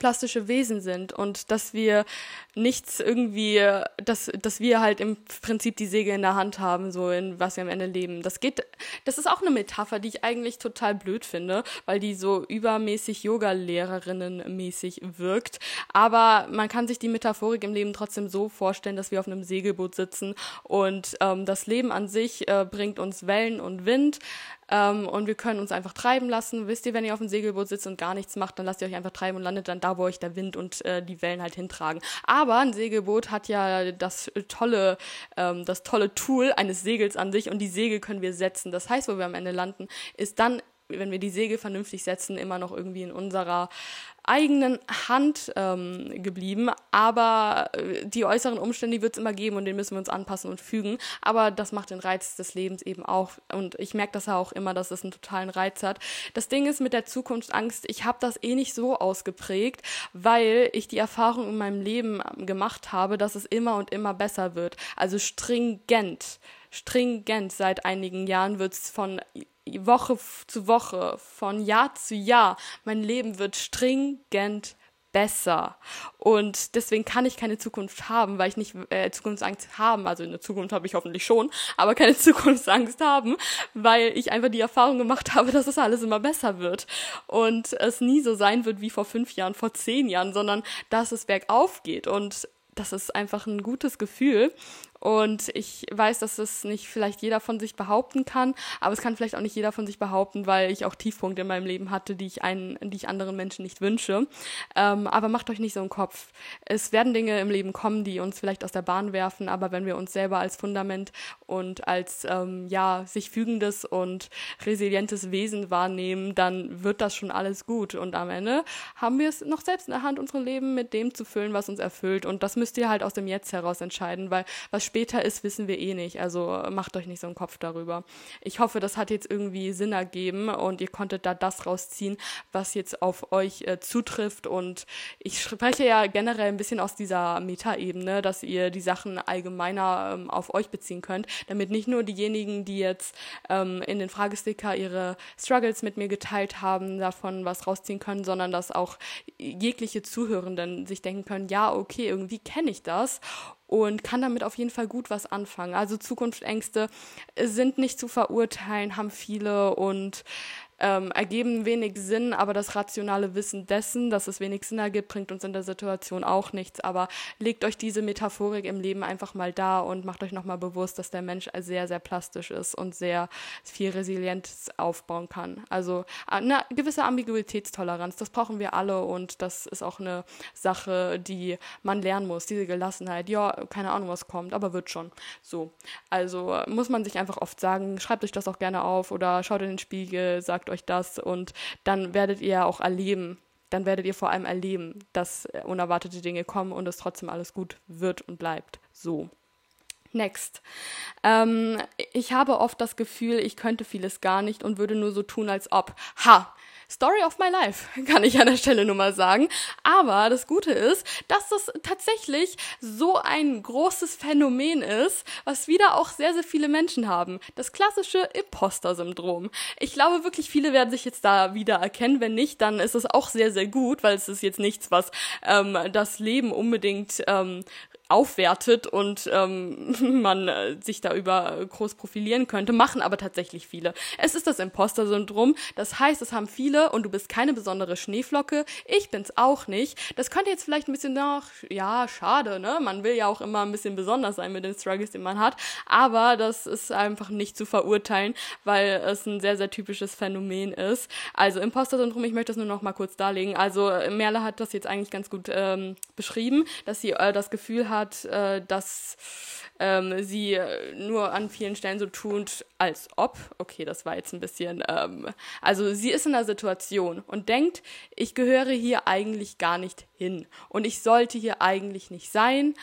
plastische Wesen sind und dass wir nichts irgendwie, dass, dass wir halt im Prinzip die Segel in der Hand haben, so in was wir am Ende leben. Das geht, das ist auch eine Metapher, die ich eigentlich total blöd finde, weil die so übermäßig Yoga-Lehrerinnen mäßig wirkt. Aber man kann sich die Metaphorik im Leben trotzdem so vorstellen, dass wir auf einem Segelboot sitzen und ähm, das Leben an sich äh, bringt uns Wellen und Wind ähm, und wir können uns einfach treiben lassen. Wisst ihr, wenn ihr auf dem Segelboot sitzt und gar nichts macht, dann lasst ihr euch einfach treiben und landet dann da, wo euch der Wind und äh, die Wellen halt hintragen. Aber ein Segelboot hat ja das tolle, ähm, das tolle Tool eines Segels an sich und die Segel können wir setzen. Das heißt, wo wir am Ende landen, ist dann wenn wir die Segel vernünftig setzen, immer noch irgendwie in unserer eigenen Hand ähm, geblieben. Aber äh, die äußeren Umstände, wird es immer geben und denen müssen wir uns anpassen und fügen. Aber das macht den Reiz des Lebens eben auch. Und ich merke das ja auch immer, dass es einen totalen Reiz hat. Das Ding ist mit der Zukunftsangst, ich habe das eh nicht so ausgeprägt, weil ich die Erfahrung in meinem Leben ähm, gemacht habe, dass es immer und immer besser wird. Also stringent stringent seit einigen Jahren wird es von Woche zu Woche, von Jahr zu Jahr. Mein Leben wird stringent besser. Und deswegen kann ich keine Zukunft haben, weil ich nicht äh, Zukunftsangst haben. Also in der Zukunft habe ich hoffentlich schon, aber keine Zukunftsangst haben, weil ich einfach die Erfahrung gemacht habe, dass es alles immer besser wird. Und es nie so sein wird wie vor fünf Jahren, vor zehn Jahren, sondern dass es bergauf geht. Und das ist einfach ein gutes Gefühl. Und ich weiß, dass es nicht vielleicht jeder von sich behaupten kann, aber es kann vielleicht auch nicht jeder von sich behaupten, weil ich auch Tiefpunkte in meinem Leben hatte, die ich einen, die ich anderen Menschen nicht wünsche. Ähm, aber macht euch nicht so einen Kopf. Es werden Dinge im Leben kommen, die uns vielleicht aus der Bahn werfen, aber wenn wir uns selber als Fundament und als ähm, ja sich fügendes und resilientes Wesen wahrnehmen, dann wird das schon alles gut. Und am Ende haben wir es noch selbst in der Hand, unsere Leben mit dem zu füllen, was uns erfüllt. Und das müsst ihr halt aus dem Jetzt heraus entscheiden, weil was später ist, wissen wir eh nicht. Also macht euch nicht so einen Kopf darüber. Ich hoffe, das hat jetzt irgendwie Sinn ergeben und ihr konntet da das rausziehen, was jetzt auf euch äh, zutrifft. Und ich spreche ja generell ein bisschen aus dieser Metaebene, dass ihr die Sachen allgemeiner ähm, auf euch beziehen könnt, damit nicht nur diejenigen, die jetzt ähm, in den Fragesticker ihre Struggles mit mir geteilt haben, davon was rausziehen können, sondern dass auch jegliche Zuhörenden sich denken können, ja, okay, irgendwie kenne ich das und kann damit auf jeden Fall gut was anfangen. Also Zukunftsängste sind nicht zu verurteilen, haben viele und ähm, ergeben wenig Sinn, aber das rationale Wissen dessen, dass es wenig Sinn ergibt, bringt uns in der Situation auch nichts. Aber legt euch diese Metaphorik im Leben einfach mal da und macht euch nochmal bewusst, dass der Mensch sehr, sehr plastisch ist und sehr viel Resilienz aufbauen kann. Also eine gewisse Ambiguitätstoleranz, das brauchen wir alle und das ist auch eine Sache, die man lernen muss. Diese Gelassenheit, ja, keine Ahnung, was kommt, aber wird schon. So. Also muss man sich einfach oft sagen, schreibt euch das auch gerne auf oder schaut in den Spiegel, sagt euch das und dann werdet ihr auch erleben, dann werdet ihr vor allem erleben, dass unerwartete Dinge kommen und es trotzdem alles gut wird und bleibt. So. Next. Ähm, ich habe oft das Gefühl, ich könnte vieles gar nicht und würde nur so tun, als ob. Ha! Story of my life, kann ich an der Stelle nur mal sagen. Aber das Gute ist, dass das tatsächlich so ein großes Phänomen ist, was wieder auch sehr, sehr viele Menschen haben. Das klassische Imposter-Syndrom. Ich glaube wirklich, viele werden sich jetzt da wieder erkennen. Wenn nicht, dann ist es auch sehr, sehr gut, weil es ist jetzt nichts, was ähm, das Leben unbedingt ähm, aufwertet und ähm, man äh, sich da über groß profilieren könnte, machen aber tatsächlich viele. Es ist das Imposter-Syndrom. Das heißt, es haben viele und du bist keine besondere Schneeflocke. Ich bin's auch nicht. Das könnte jetzt vielleicht ein bisschen nach, ja, schade, ne? Man will ja auch immer ein bisschen besonders sein mit den Struggles, die man hat. Aber das ist einfach nicht zu verurteilen, weil es ein sehr, sehr typisches Phänomen ist. Also Imposter-Syndrom, ich möchte das nur noch mal kurz darlegen. Also Merle hat das jetzt eigentlich ganz gut ähm, beschrieben, dass sie äh, das Gefühl hat, hat, äh, dass ähm, sie nur an vielen Stellen so tut, als ob. Okay, das war jetzt ein bisschen. Ähm, also sie ist in einer Situation und denkt, ich gehöre hier eigentlich gar nicht hin und ich sollte hier eigentlich nicht sein.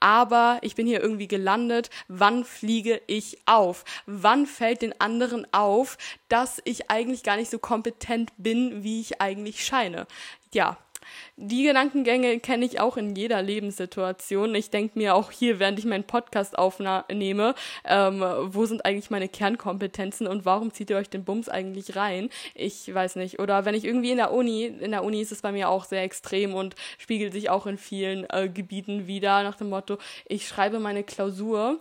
Aber ich bin hier irgendwie gelandet. Wann fliege ich auf? Wann fällt den anderen auf, dass ich eigentlich gar nicht so kompetent bin, wie ich eigentlich scheine? Ja, die Gedankengänge kenne ich auch in jeder Lebenssituation. Ich denke mir auch hier, während ich meinen Podcast aufnehme, ähm, wo sind eigentlich meine Kernkompetenzen und warum zieht ihr euch den Bums eigentlich rein? Ich weiß nicht. Oder wenn ich irgendwie in der Uni, in der Uni ist es bei mir auch sehr extrem und spiegelt sich auch in vielen äh, Gebieten wieder nach dem Motto, ich schreibe meine Klausur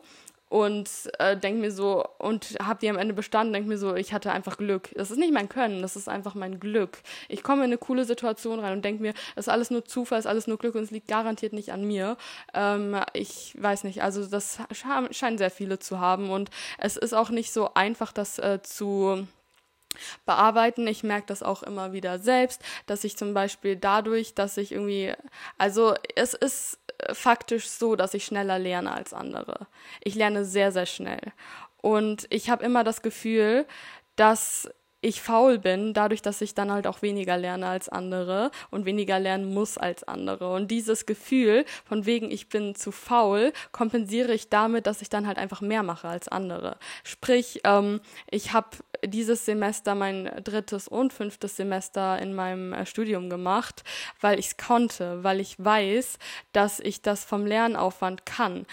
und äh, denk mir so und hab die am Ende bestanden, denk mir so, ich hatte einfach Glück. Das ist nicht mein Können, das ist einfach mein Glück. Ich komme in eine coole Situation rein und denk mir, das ist alles nur Zufall, das ist alles nur Glück und es liegt garantiert nicht an mir. Ähm, ich weiß nicht, also das scheinen sehr viele zu haben und es ist auch nicht so einfach, das äh, zu bearbeiten. Ich merke das auch immer wieder selbst, dass ich zum Beispiel dadurch, dass ich irgendwie, also es ist faktisch so, dass ich schneller lerne als andere. Ich lerne sehr, sehr schnell. Und ich habe immer das Gefühl, dass ich faul bin, dadurch, dass ich dann halt auch weniger lerne als andere und weniger lernen muss als andere. Und dieses Gefühl von wegen, ich bin zu faul, kompensiere ich damit, dass ich dann halt einfach mehr mache als andere. Sprich, ähm, ich habe dieses Semester mein drittes und fünftes Semester in meinem äh, Studium gemacht, weil ich es konnte, weil ich weiß, dass ich das vom Lernaufwand kann,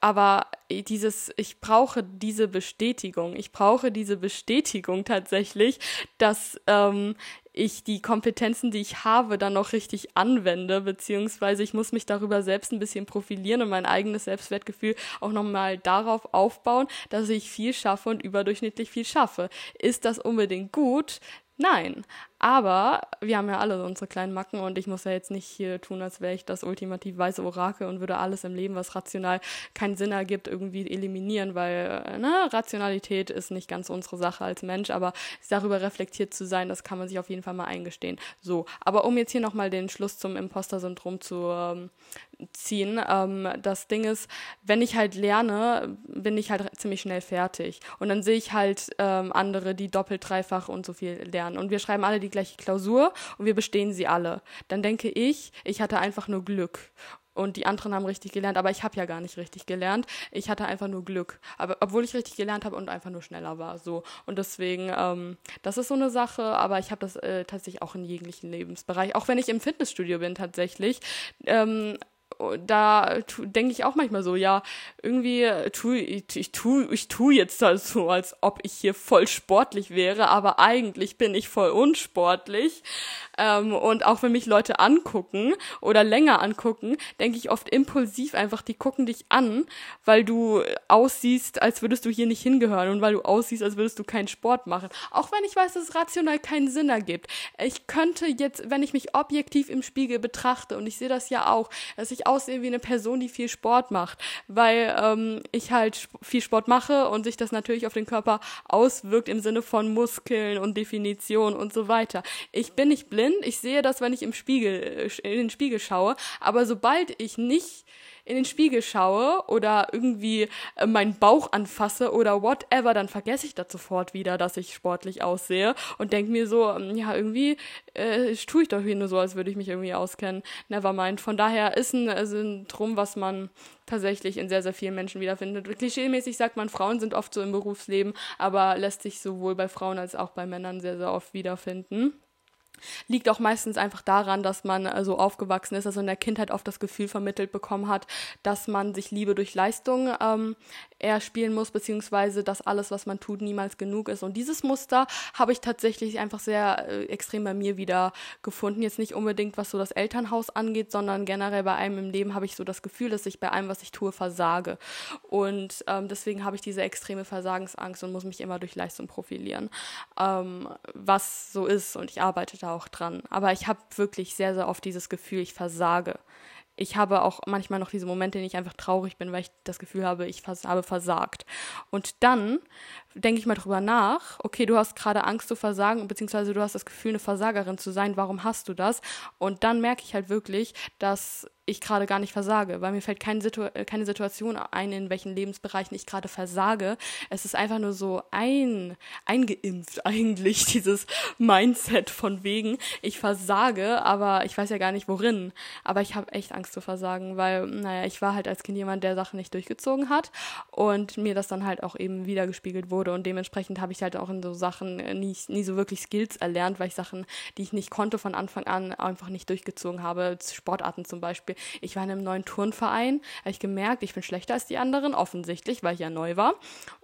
aber dieses, ich brauche diese Bestätigung. Ich brauche diese Bestätigung tatsächlich, dass ähm, ich die Kompetenzen, die ich habe, dann noch richtig anwende, beziehungsweise ich muss mich darüber selbst ein bisschen profilieren und mein eigenes Selbstwertgefühl auch nochmal darauf aufbauen, dass ich viel schaffe und überdurchschnittlich viel schaffe. Ist das unbedingt gut? Nein, aber wir haben ja alle unsere kleinen Macken und ich muss ja jetzt nicht hier tun, als wäre ich das ultimativ weiße Orakel und würde alles im Leben, was rational keinen Sinn ergibt, irgendwie eliminieren, weil ne, Rationalität ist nicht ganz unsere Sache als Mensch, aber darüber reflektiert zu sein, das kann man sich auf jeden Fall mal eingestehen. So, aber um jetzt hier nochmal den Schluss zum Imposter-Syndrom zu ähm, ziehen, ähm, das Ding ist, wenn ich halt lerne, bin ich halt ziemlich schnell fertig. Und dann sehe ich halt ähm, andere, die doppelt, dreifach und so viel lernen. Und wir schreiben alle die die gleiche Klausur und wir bestehen sie alle. Dann denke ich, ich hatte einfach nur Glück und die anderen haben richtig gelernt, aber ich habe ja gar nicht richtig gelernt. Ich hatte einfach nur Glück, aber obwohl ich richtig gelernt habe und einfach nur schneller war, so und deswegen, ähm, das ist so eine Sache. Aber ich habe das äh, tatsächlich auch in jeglichen Lebensbereich, auch wenn ich im Fitnessstudio bin tatsächlich. Ähm, da denke ich auch manchmal so, ja, irgendwie tu ich, ich tu ich tu jetzt halt so, als ob ich hier voll sportlich wäre, aber eigentlich bin ich voll unsportlich. Ähm, und auch wenn mich Leute angucken oder länger angucken, denke ich oft impulsiv einfach, die gucken dich an, weil du aussiehst, als würdest du hier nicht hingehören und weil du aussiehst, als würdest du keinen Sport machen. Auch wenn ich weiß, dass es rational keinen Sinn ergibt. Ich könnte jetzt, wenn ich mich objektiv im Spiegel betrachte, und ich sehe das ja auch, dass ich aussehe wie eine Person, die viel Sport macht, weil ähm, ich halt viel Sport mache und sich das natürlich auf den Körper auswirkt im Sinne von Muskeln und Definition und so weiter. Ich bin nicht blind, ich sehe das, wenn ich im Spiegel, äh, in den Spiegel schaue, aber sobald ich nicht in den Spiegel schaue oder irgendwie äh, meinen Bauch anfasse oder whatever, dann vergesse ich das sofort wieder, dass ich sportlich aussehe und denke mir so, ähm, ja, irgendwie äh, tue ich doch hier nur so, als würde ich mich irgendwie auskennen. Nevermind. Von daher ist ein äh, Syndrom, was man tatsächlich in sehr, sehr vielen Menschen wiederfindet. Klischeemäßig sagt man, Frauen sind oft so im Berufsleben, aber lässt sich sowohl bei Frauen als auch bei Männern sehr, sehr oft wiederfinden. Liegt auch meistens einfach daran, dass man äh, so aufgewachsen ist, also in der Kindheit oft das Gefühl vermittelt bekommen hat, dass man sich Liebe durch Leistung ähm, erspielen muss, beziehungsweise dass alles, was man tut, niemals genug ist. Und dieses Muster habe ich tatsächlich einfach sehr äh, extrem bei mir wieder gefunden. Jetzt nicht unbedingt, was so das Elternhaus angeht, sondern generell bei einem im Leben habe ich so das Gefühl, dass ich bei allem, was ich tue, versage. Und ähm, deswegen habe ich diese extreme Versagensangst und muss mich immer durch Leistung profilieren. Ähm, was so ist und ich arbeite da auch dran. Aber ich habe wirklich sehr, sehr oft dieses Gefühl, ich versage. Ich habe auch manchmal noch diese Momente, in denen ich einfach traurig bin, weil ich das Gefühl habe, ich vers habe versagt. Und dann denke ich mal drüber nach, okay, du hast gerade Angst zu versagen, beziehungsweise du hast das Gefühl, eine Versagerin zu sein, warum hast du das? Und dann merke ich halt wirklich, dass ich gerade gar nicht versage, weil mir fällt keine, Situ keine Situation ein, in welchen Lebensbereichen ich gerade versage. Es ist einfach nur so ein, eingeimpft eigentlich, dieses Mindset von wegen, ich versage, aber ich weiß ja gar nicht worin. Aber ich habe echt Angst zu versagen, weil, naja, ich war halt als Kind jemand, der Sachen nicht durchgezogen hat und mir das dann halt auch eben wiedergespiegelt wurde wurde und dementsprechend habe ich halt auch in so Sachen äh, nie, nie so wirklich Skills erlernt, weil ich Sachen, die ich nicht konnte von Anfang an, einfach nicht durchgezogen habe. Sportarten zum Beispiel. Ich war in einem neuen Turnverein, habe ich gemerkt, ich bin schlechter als die anderen, offensichtlich, weil ich ja neu war.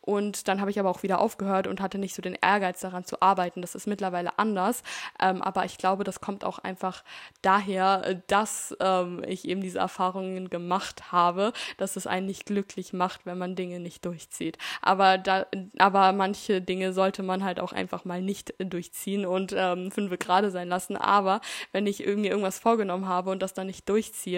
Und dann habe ich aber auch wieder aufgehört und hatte nicht so den Ehrgeiz daran zu arbeiten. Das ist mittlerweile anders. Ähm, aber ich glaube, das kommt auch einfach daher, dass ähm, ich eben diese Erfahrungen gemacht habe, dass es einen nicht glücklich macht, wenn man Dinge nicht durchzieht. Aber da, aber manche Dinge sollte man halt auch einfach mal nicht durchziehen und ähm, fünf gerade sein lassen. Aber wenn ich irgendwie irgendwas vorgenommen habe und das dann nicht durchziehe,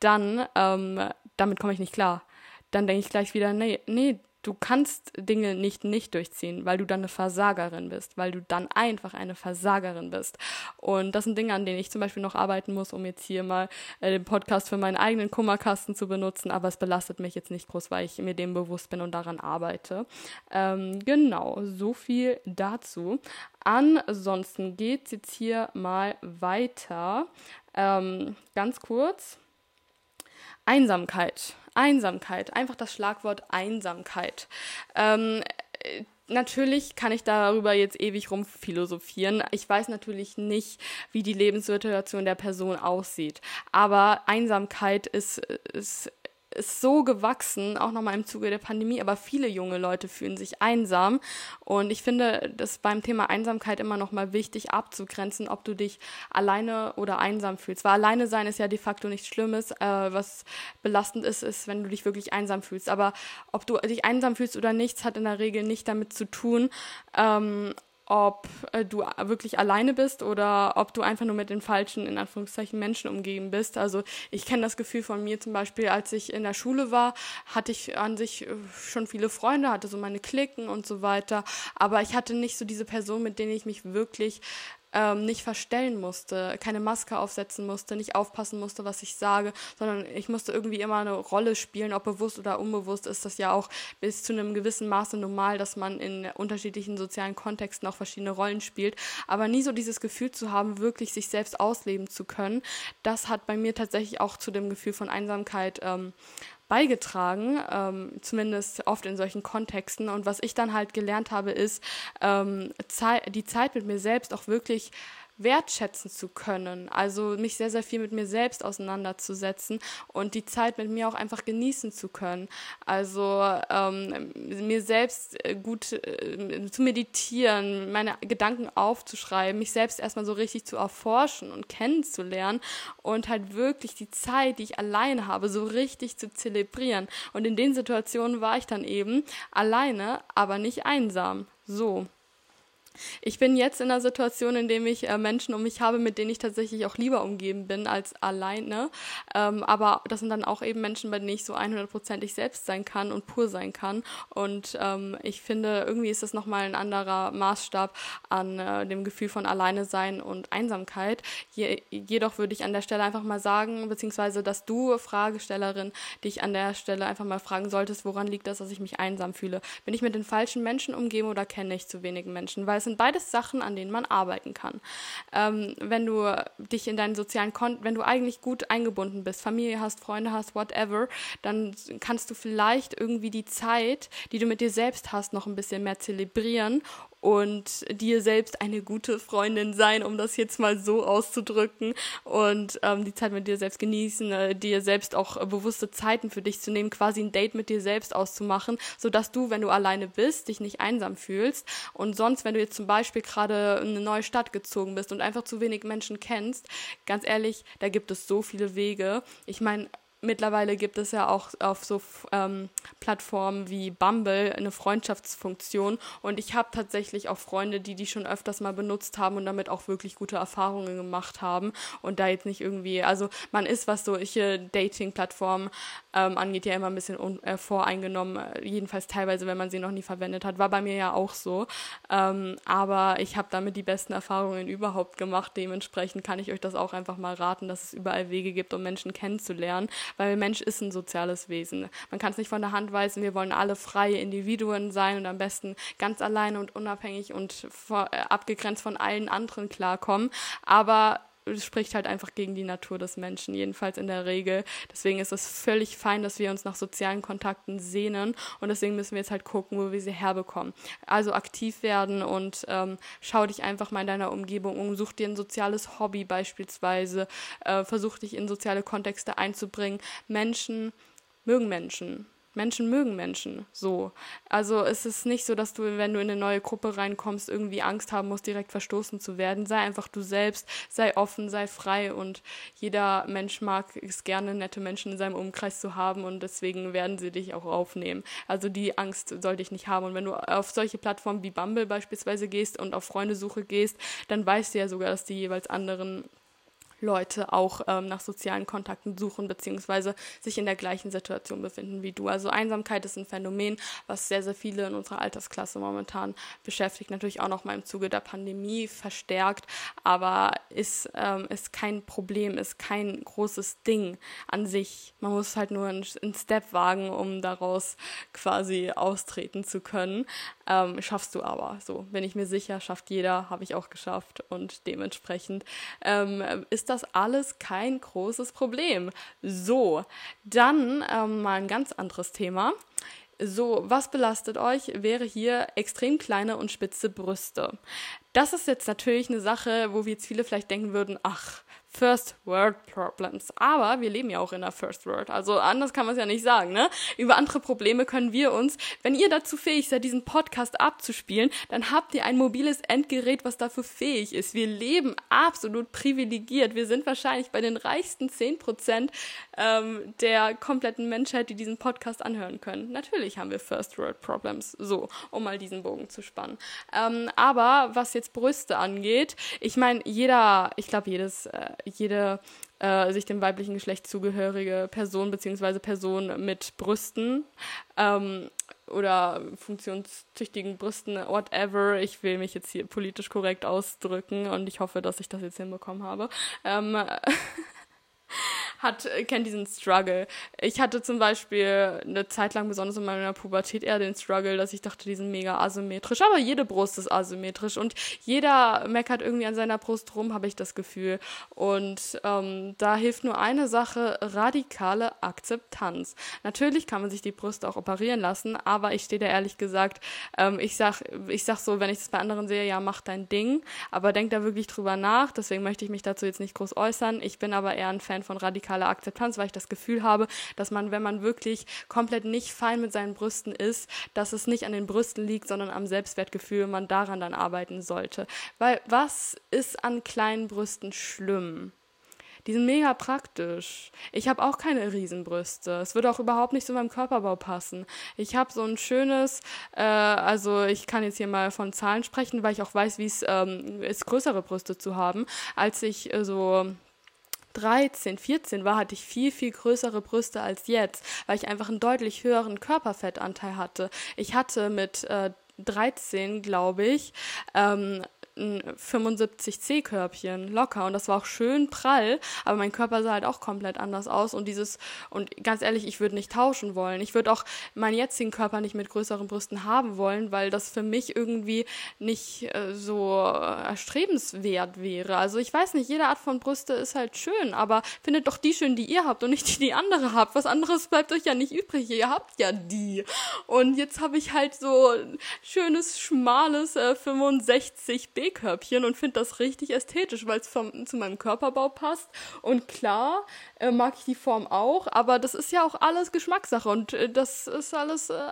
dann ähm, damit komme ich nicht klar. Dann denke ich gleich wieder, nee, nee, du kannst Dinge nicht nicht durchziehen, weil du dann eine Versagerin bist, weil du dann einfach eine Versagerin bist. Und das sind Dinge, an denen ich zum Beispiel noch arbeiten muss, um jetzt hier mal äh, den Podcast für meinen eigenen Kummerkasten zu benutzen, aber es belastet mich jetzt nicht groß, weil ich mir dem bewusst bin und daran arbeite. Ähm, genau, so viel dazu. Ansonsten geht es jetzt hier mal weiter. Ähm, ganz kurz. Einsamkeit. Einsamkeit, einfach das Schlagwort Einsamkeit. Ähm, äh, natürlich kann ich darüber jetzt ewig rumphilosophieren. Ich weiß natürlich nicht, wie die Lebenssituation der Person aussieht. Aber Einsamkeit ist, ist ist so gewachsen, auch nochmal im Zuge der Pandemie, aber viele junge Leute fühlen sich einsam. Und ich finde das beim Thema Einsamkeit immer nochmal wichtig abzugrenzen, ob du dich alleine oder einsam fühlst. Weil alleine sein ist ja de facto nichts Schlimmes. Äh, was belastend ist, ist, wenn du dich wirklich einsam fühlst. Aber ob du dich einsam fühlst oder nichts, hat in der Regel nicht damit zu tun, ähm, ob äh, du wirklich alleine bist oder ob du einfach nur mit den falschen, in Anführungszeichen, Menschen umgeben bist. Also ich kenne das Gefühl von mir zum Beispiel, als ich in der Schule war, hatte ich an sich äh, schon viele Freunde, hatte so meine Klicken und so weiter, aber ich hatte nicht so diese Person, mit denen ich mich wirklich ähm, nicht verstellen musste, keine Maske aufsetzen musste, nicht aufpassen musste, was ich sage, sondern ich musste irgendwie immer eine Rolle spielen, ob bewusst oder unbewusst ist das ja auch bis zu einem gewissen Maße normal, dass man in unterschiedlichen sozialen Kontexten auch verschiedene Rollen spielt, aber nie so dieses Gefühl zu haben, wirklich sich selbst ausleben zu können, das hat bei mir tatsächlich auch zu dem Gefühl von Einsamkeit ähm, beigetragen, ähm, zumindest oft in solchen Kontexten. Und was ich dann halt gelernt habe, ist, ähm, Zei die Zeit mit mir selbst auch wirklich wertschätzen zu können. Also mich sehr, sehr viel mit mir selbst auseinanderzusetzen und die Zeit mit mir auch einfach genießen zu können. Also ähm, mir selbst äh, gut äh, zu meditieren, meine Gedanken aufzuschreiben, mich selbst erstmal so richtig zu erforschen und kennenzulernen und halt wirklich die Zeit, die ich alleine habe, so richtig zu zelebrieren. Und in den Situationen war ich dann eben alleine, aber nicht einsam. So. Ich bin jetzt in einer Situation, in der ich äh, Menschen um mich habe, mit denen ich tatsächlich auch lieber umgeben bin als alleine. Ähm, aber das sind dann auch eben Menschen, bei denen ich so 100%ig selbst sein kann und pur sein kann. Und ähm, ich finde, irgendwie ist das nochmal ein anderer Maßstab an äh, dem Gefühl von Alleine sein und Einsamkeit. Je, jedoch würde ich an der Stelle einfach mal sagen, beziehungsweise dass du, Fragestellerin, dich an der Stelle einfach mal fragen solltest, woran liegt das, dass ich mich einsam fühle? Bin ich mit den falschen Menschen umgeben oder kenne ich zu wenig Menschen? Weil es sind beides Sachen, an denen man arbeiten kann. Ähm, wenn du dich in deinen sozialen Konten, wenn du eigentlich gut eingebunden bist, Familie hast, Freunde hast, whatever, dann kannst du vielleicht irgendwie die Zeit, die du mit dir selbst hast, noch ein bisschen mehr zelebrieren und dir selbst eine gute Freundin sein, um das jetzt mal so auszudrücken und ähm, die Zeit mit dir selbst genießen, äh, dir selbst auch äh, bewusste Zeiten für dich zu nehmen, quasi ein Date mit dir selbst auszumachen, so dass du, wenn du alleine bist, dich nicht einsam fühlst und sonst, wenn du jetzt zum Beispiel gerade in eine neue Stadt gezogen bist und einfach zu wenig Menschen kennst, ganz ehrlich, da gibt es so viele Wege. Ich meine, mittlerweile gibt es ja auch auf so ähm, Plattformen wie Bumble eine Freundschaftsfunktion. Und ich habe tatsächlich auch Freunde, die die schon öfters mal benutzt haben und damit auch wirklich gute Erfahrungen gemacht haben. Und da jetzt nicht irgendwie, also man ist, was solche Dating-Plattformen ähm, angeht, ja immer ein bisschen äh, voreingenommen, jedenfalls teilweise, wenn man sie noch nie verwendet hat, war bei mir ja auch so, ähm, aber ich habe damit die besten Erfahrungen überhaupt gemacht, dementsprechend kann ich euch das auch einfach mal raten, dass es überall Wege gibt, um Menschen kennenzulernen. Weil Mensch ist ein soziales Wesen. Man kann es nicht von der Hand weisen, wir wollen alle freie Individuen sein und am besten ganz alleine und unabhängig und vor, äh, abgegrenzt von allen anderen klarkommen, aber spricht halt einfach gegen die Natur des Menschen, jedenfalls in der Regel. Deswegen ist es völlig fein, dass wir uns nach sozialen Kontakten sehnen und deswegen müssen wir jetzt halt gucken, wo wir sie herbekommen. Also aktiv werden und ähm, schau dich einfach mal in deiner Umgebung um, such dir ein soziales Hobby beispielsweise, äh, versuch dich in soziale Kontexte einzubringen. Menschen mögen Menschen. Menschen mögen Menschen so. Also es ist nicht so, dass du, wenn du in eine neue Gruppe reinkommst, irgendwie Angst haben musst, direkt verstoßen zu werden. Sei einfach du selbst, sei offen, sei frei und jeder Mensch mag es gerne, nette Menschen in seinem Umkreis zu haben und deswegen werden sie dich auch aufnehmen. Also die Angst sollte ich nicht haben. Und wenn du auf solche Plattformen wie Bumble beispielsweise gehst und auf Freundesuche gehst, dann weißt du ja sogar, dass die jeweils anderen Leute auch ähm, nach sozialen Kontakten suchen, beziehungsweise sich in der gleichen Situation befinden wie du. Also Einsamkeit ist ein Phänomen, was sehr, sehr viele in unserer Altersklasse momentan beschäftigt. Natürlich auch noch mal im Zuge der Pandemie verstärkt, aber ist, ähm, ist kein Problem, ist kein großes Ding an sich. Man muss halt nur einen, Step wagen, um daraus quasi austreten zu können. Ähm, schaffst du aber. So, bin ich mir sicher, schafft jeder, habe ich auch geschafft und dementsprechend ähm, ist das alles kein großes Problem. So, dann ähm, mal ein ganz anderes Thema. So, was belastet euch, wäre hier extrem kleine und spitze Brüste. Das ist jetzt natürlich eine Sache, wo wir jetzt viele vielleicht denken würden, ach, First World Problems. Aber wir leben ja auch in der First World. Also anders kann man es ja nicht sagen, ne? Über andere Probleme können wir uns, wenn ihr dazu fähig seid, diesen Podcast abzuspielen, dann habt ihr ein mobiles Endgerät, was dafür fähig ist. Wir leben absolut privilegiert. Wir sind wahrscheinlich bei den reichsten 10 Prozent ähm, der kompletten Menschheit, die diesen Podcast anhören können. Natürlich haben wir First World Problems. So, um mal diesen Bogen zu spannen. Ähm, aber was jetzt Brüste angeht, ich meine, jeder, ich glaube, jedes äh, jede äh, sich dem weiblichen Geschlecht zugehörige Person bzw. Person mit Brüsten ähm, oder funktionstüchtigen Brüsten, whatever. Ich will mich jetzt hier politisch korrekt ausdrücken und ich hoffe, dass ich das jetzt hinbekommen habe. Ähm, hat, äh, kennt diesen Struggle. Ich hatte zum Beispiel eine Zeit lang, besonders in meiner Pubertät, eher den Struggle, dass ich dachte, die sind mega asymmetrisch. Aber jede Brust ist asymmetrisch und jeder meckert irgendwie an seiner Brust rum, habe ich das Gefühl. Und ähm, da hilft nur eine Sache, radikale Akzeptanz. Natürlich kann man sich die Brust auch operieren lassen, aber ich stehe da ehrlich gesagt, ähm, ich sag, ich sag so, wenn ich das bei anderen sehe, ja, mach dein Ding, aber denk da wirklich drüber nach. Deswegen möchte ich mich dazu jetzt nicht groß äußern. Ich bin aber eher ein Fan von radikaler Akzeptanz, weil ich das Gefühl habe, dass man, wenn man wirklich komplett nicht fein mit seinen Brüsten ist, dass es nicht an den Brüsten liegt, sondern am Selbstwertgefühl, man daran dann arbeiten sollte. Weil was ist an kleinen Brüsten schlimm? Die sind mega praktisch. Ich habe auch keine Riesenbrüste. Es würde auch überhaupt nicht zu meinem Körperbau passen. Ich habe so ein schönes, äh, also ich kann jetzt hier mal von Zahlen sprechen, weil ich auch weiß, wie es ähm, ist, größere Brüste zu haben. Als ich äh, so 13, 14 war, hatte ich viel, viel größere Brüste als jetzt, weil ich einfach einen deutlich höheren Körperfettanteil hatte. Ich hatte mit äh, 13, glaube ich, ähm, ein 75C-Körbchen locker und das war auch schön prall, aber mein Körper sah halt auch komplett anders aus und dieses, und ganz ehrlich, ich würde nicht tauschen wollen. Ich würde auch meinen jetzigen Körper nicht mit größeren Brüsten haben wollen, weil das für mich irgendwie nicht äh, so erstrebenswert wäre. Also ich weiß nicht, jede Art von Brüste ist halt schön, aber findet doch die schön, die ihr habt und nicht die, die andere habt. Was anderes bleibt euch ja nicht übrig. Ihr habt ja die. Und jetzt habe ich halt so schönes, schmales äh, 65B Teekörbchen und finde das richtig ästhetisch, weil es zu meinem Körperbau passt. Und klar äh, mag ich die Form auch, aber das ist ja auch alles Geschmackssache und äh, das ist alles, äh,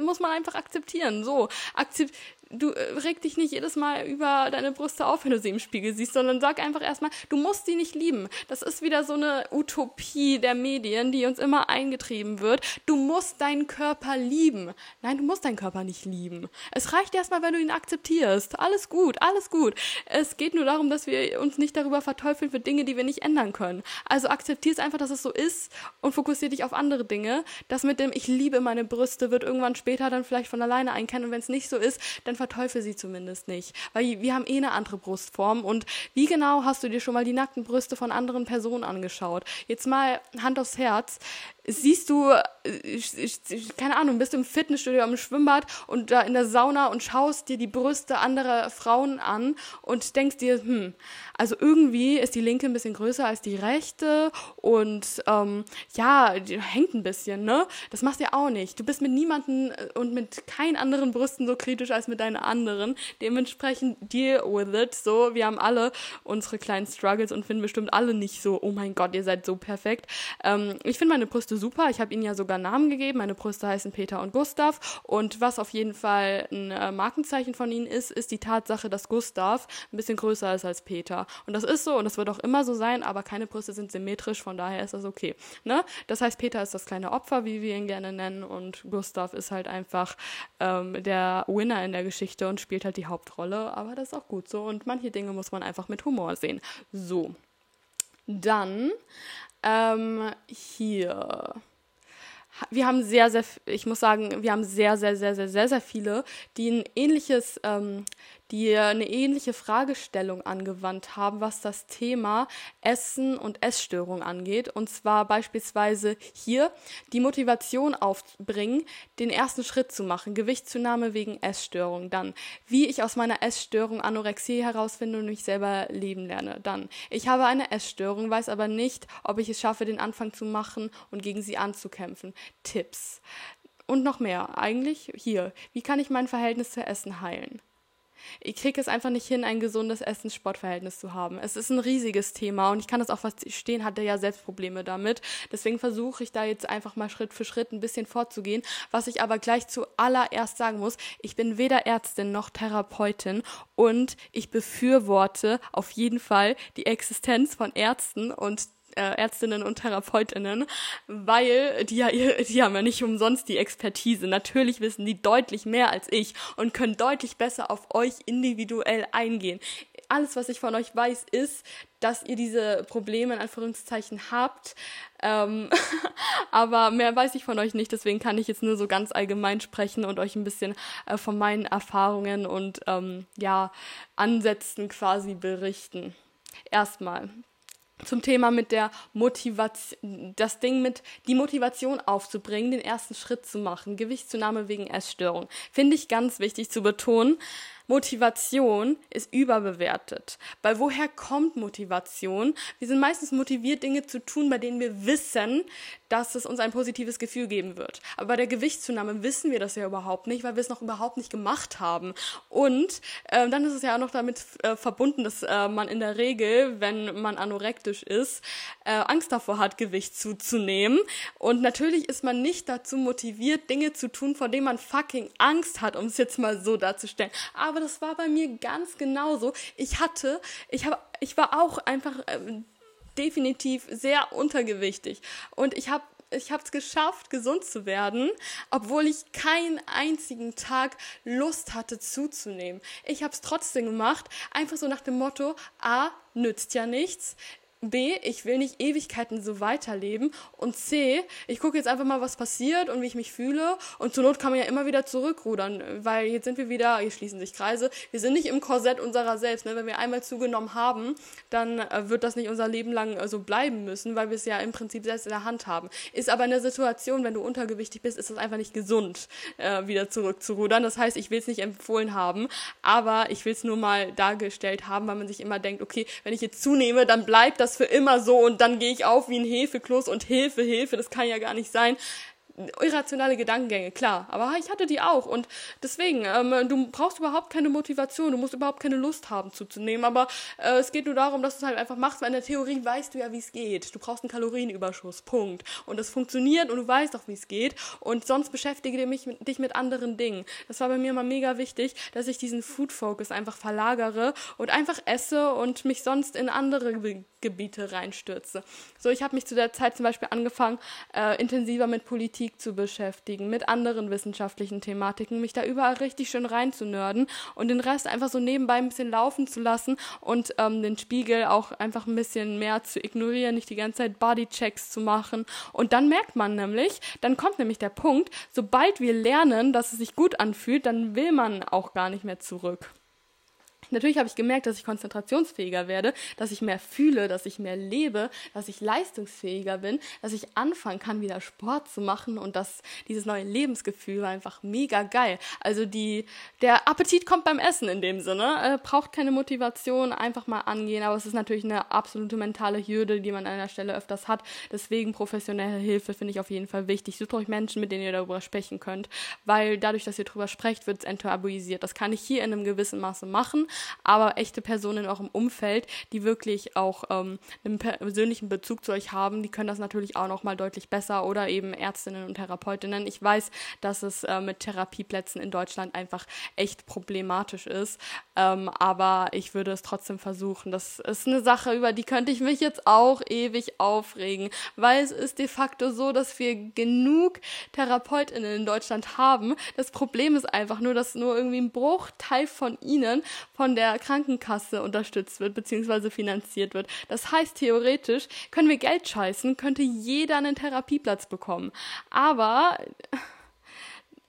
muss man einfach akzeptieren. So, akzept du äh, reg dich nicht jedes Mal über deine Brüste auf, wenn du sie im Spiegel siehst, sondern sag einfach erstmal, du musst sie nicht lieben. Das ist wieder so eine Utopie der Medien, die uns immer eingetrieben wird. Du musst deinen Körper lieben. Nein, du musst deinen Körper nicht lieben. Es reicht erstmal, wenn du ihn akzeptierst. Alles gut, alles gut. Es geht nur darum, dass wir uns nicht darüber verteufeln für Dinge, die wir nicht ändern können. Also akzeptier es einfach, dass es so ist und fokussier dich auf andere Dinge. Das mit dem Ich liebe meine Brüste wird irgendwann später dann vielleicht von alleine einkennen und wenn es nicht so ist, dann verteufel sie zumindest nicht. Weil wir haben eh eine andere Brustform. Und wie genau hast du dir schon mal die nackten Brüste von anderen Personen angeschaut? Jetzt mal Hand aufs Herz siehst du, äh, keine Ahnung, bist du im Fitnessstudio, im Schwimmbad und da in der Sauna und schaust dir die Brüste anderer Frauen an und denkst dir, hm, also irgendwie ist die linke ein bisschen größer als die rechte und ähm, ja, die hängt ein bisschen, ne? Das machst du ja auch nicht. Du bist mit niemanden äh, und mit keinen anderen Brüsten so kritisch als mit deinen anderen. Dementsprechend deal with it. So, wir haben alle unsere kleinen Struggles und finden bestimmt alle nicht so, oh mein Gott, ihr seid so perfekt. Ähm, ich finde meine Brüste super. Ich habe ihnen ja sogar Namen gegeben. Meine Brüste heißen Peter und Gustav. Und was auf jeden Fall ein äh, Markenzeichen von ihnen ist, ist die Tatsache, dass Gustav ein bisschen größer ist als Peter. Und das ist so und das wird auch immer so sein, aber keine Brüste sind symmetrisch, von daher ist das okay. Ne? Das heißt, Peter ist das kleine Opfer, wie wir ihn gerne nennen, und Gustav ist halt einfach ähm, der Winner in der Geschichte und spielt halt die Hauptrolle, aber das ist auch gut so. Und manche Dinge muss man einfach mit Humor sehen. So. Dann ähm, hier. Wir haben sehr, sehr, ich muss sagen, wir haben sehr, sehr, sehr, sehr, sehr, sehr viele, die ein ähnliches ähm, die eine ähnliche Fragestellung angewandt haben, was das Thema Essen und Essstörung angeht. Und zwar beispielsweise hier die Motivation aufbringen, den ersten Schritt zu machen, Gewichtszunahme wegen Essstörung. Dann, wie ich aus meiner Essstörung Anorexie herausfinde und mich selber leben lerne. Dann, ich habe eine Essstörung, weiß aber nicht, ob ich es schaffe, den Anfang zu machen und gegen sie anzukämpfen. Tipps. Und noch mehr. Eigentlich hier. Wie kann ich mein Verhältnis zu Essen heilen? Ich kriege es einfach nicht hin, ein gesundes Essens-Sportverhältnis zu haben. Es ist ein riesiges Thema und ich kann das auch verstehen, hatte ja selbst Probleme damit. Deswegen versuche ich da jetzt einfach mal Schritt für Schritt ein bisschen vorzugehen. Was ich aber gleich zuallererst sagen muss, ich bin weder Ärztin noch Therapeutin und ich befürworte auf jeden Fall die Existenz von Ärzten und äh, Ärztinnen und Therapeutinnen, weil die ja die haben ja nicht umsonst die Expertise. Natürlich wissen die deutlich mehr als ich und können deutlich besser auf euch individuell eingehen. Alles, was ich von euch weiß, ist, dass ihr diese Probleme in Anführungszeichen habt. Ähm, aber mehr weiß ich von euch nicht, deswegen kann ich jetzt nur so ganz allgemein sprechen und euch ein bisschen äh, von meinen Erfahrungen und ähm, ja, Ansätzen quasi berichten. Erstmal, zum Thema mit der Motivation, das Ding mit die Motivation aufzubringen, den ersten Schritt zu machen, Gewichtszunahme wegen Essstörung. Finde ich ganz wichtig zu betonen. Motivation ist überbewertet. Weil woher kommt Motivation? Wir sind meistens motiviert, Dinge zu tun, bei denen wir wissen, dass es uns ein positives Gefühl geben wird. Aber bei der Gewichtszunahme wissen wir das ja überhaupt nicht, weil wir es noch überhaupt nicht gemacht haben. Und äh, dann ist es ja auch noch damit äh, verbunden, dass äh, man in der Regel, wenn man anorektisch ist, äh, Angst davor hat, Gewicht zuzunehmen. Und natürlich ist man nicht dazu motiviert, Dinge zu tun, vor denen man fucking Angst hat, um es jetzt mal so darzustellen. Aber das war bei mir ganz genauso. Ich hatte, ich habe, ich war auch einfach ähm, definitiv sehr untergewichtig und ich habe ich habe es geschafft, gesund zu werden, obwohl ich keinen einzigen Tag Lust hatte zuzunehmen. Ich habe es trotzdem gemacht, einfach so nach dem Motto, a, nützt ja nichts, B, ich will nicht Ewigkeiten so weiterleben. Und C, ich gucke jetzt einfach mal, was passiert und wie ich mich fühle. Und zur Not kann man ja immer wieder zurückrudern, weil jetzt sind wir wieder, hier schließen sich Kreise, wir sind nicht im Korsett unserer selbst. Ne? Wenn wir einmal zugenommen haben, dann äh, wird das nicht unser Leben lang äh, so bleiben müssen, weil wir es ja im Prinzip selbst in der Hand haben. Ist aber in der Situation, wenn du untergewichtig bist, ist es einfach nicht gesund, äh, wieder zurückzurudern. Das heißt, ich will es nicht empfohlen haben, aber ich will es nur mal dargestellt haben, weil man sich immer denkt, okay, wenn ich jetzt zunehme, dann bleibt das das für immer so und dann gehe ich auf wie ein Hefekloß und Hilfe, Hilfe, das kann ja gar nicht sein irrationale Gedankengänge, klar, aber ich hatte die auch und deswegen, ähm, du brauchst überhaupt keine Motivation, du musst überhaupt keine Lust haben zuzunehmen, aber äh, es geht nur darum, dass du es halt einfach machst, weil in der Theorie weißt du ja, wie es geht. Du brauchst einen Kalorienüberschuss, Punkt. Und das funktioniert und du weißt auch, wie es geht und sonst beschäftige mich dich mit anderen Dingen. Das war bei mir immer mega wichtig, dass ich diesen Food Focus einfach verlagere und einfach esse und mich sonst in andere Gebiete reinstürze. So, ich habe mich zu der Zeit zum Beispiel angefangen, äh, intensiver mit Politik zu beschäftigen, mit anderen wissenschaftlichen Thematiken, mich da überall richtig schön reinzunörden und den Rest einfach so nebenbei ein bisschen laufen zu lassen und ähm, den Spiegel auch einfach ein bisschen mehr zu ignorieren, nicht die ganze Zeit Bodychecks zu machen. Und dann merkt man nämlich, dann kommt nämlich der Punkt, sobald wir lernen, dass es sich gut anfühlt, dann will man auch gar nicht mehr zurück. Natürlich habe ich gemerkt, dass ich konzentrationsfähiger werde, dass ich mehr fühle, dass ich mehr lebe, dass ich leistungsfähiger bin, dass ich anfangen kann, wieder Sport zu machen und dass dieses neue Lebensgefühl war einfach mega geil. Also die, der Appetit kommt beim Essen in dem Sinne, äh, braucht keine Motivation, einfach mal angehen, aber es ist natürlich eine absolute mentale Hürde, die man an einer Stelle öfters hat. Deswegen professionelle Hilfe finde ich auf jeden Fall wichtig. Sucht euch Menschen, mit denen ihr darüber sprechen könnt, weil dadurch, dass ihr darüber sprecht, wird es enttabuisiert. Das kann ich hier in einem gewissen Maße machen, aber echte Personen auch im Umfeld, die wirklich auch ähm, einen persönlichen Bezug zu euch haben, die können das natürlich auch noch mal deutlich besser oder eben Ärztinnen und Therapeutinnen. Ich weiß, dass es äh, mit Therapieplätzen in Deutschland einfach echt problematisch ist, ähm, aber ich würde es trotzdem versuchen. Das ist eine Sache, über die könnte ich mich jetzt auch ewig aufregen, weil es ist de facto so, dass wir genug Therapeutinnen in Deutschland haben. Das Problem ist einfach nur, dass nur irgendwie ein Bruchteil von ihnen von von der Krankenkasse unterstützt wird bzw. finanziert wird. Das heißt, theoretisch können wir Geld scheißen, könnte jeder einen Therapieplatz bekommen. Aber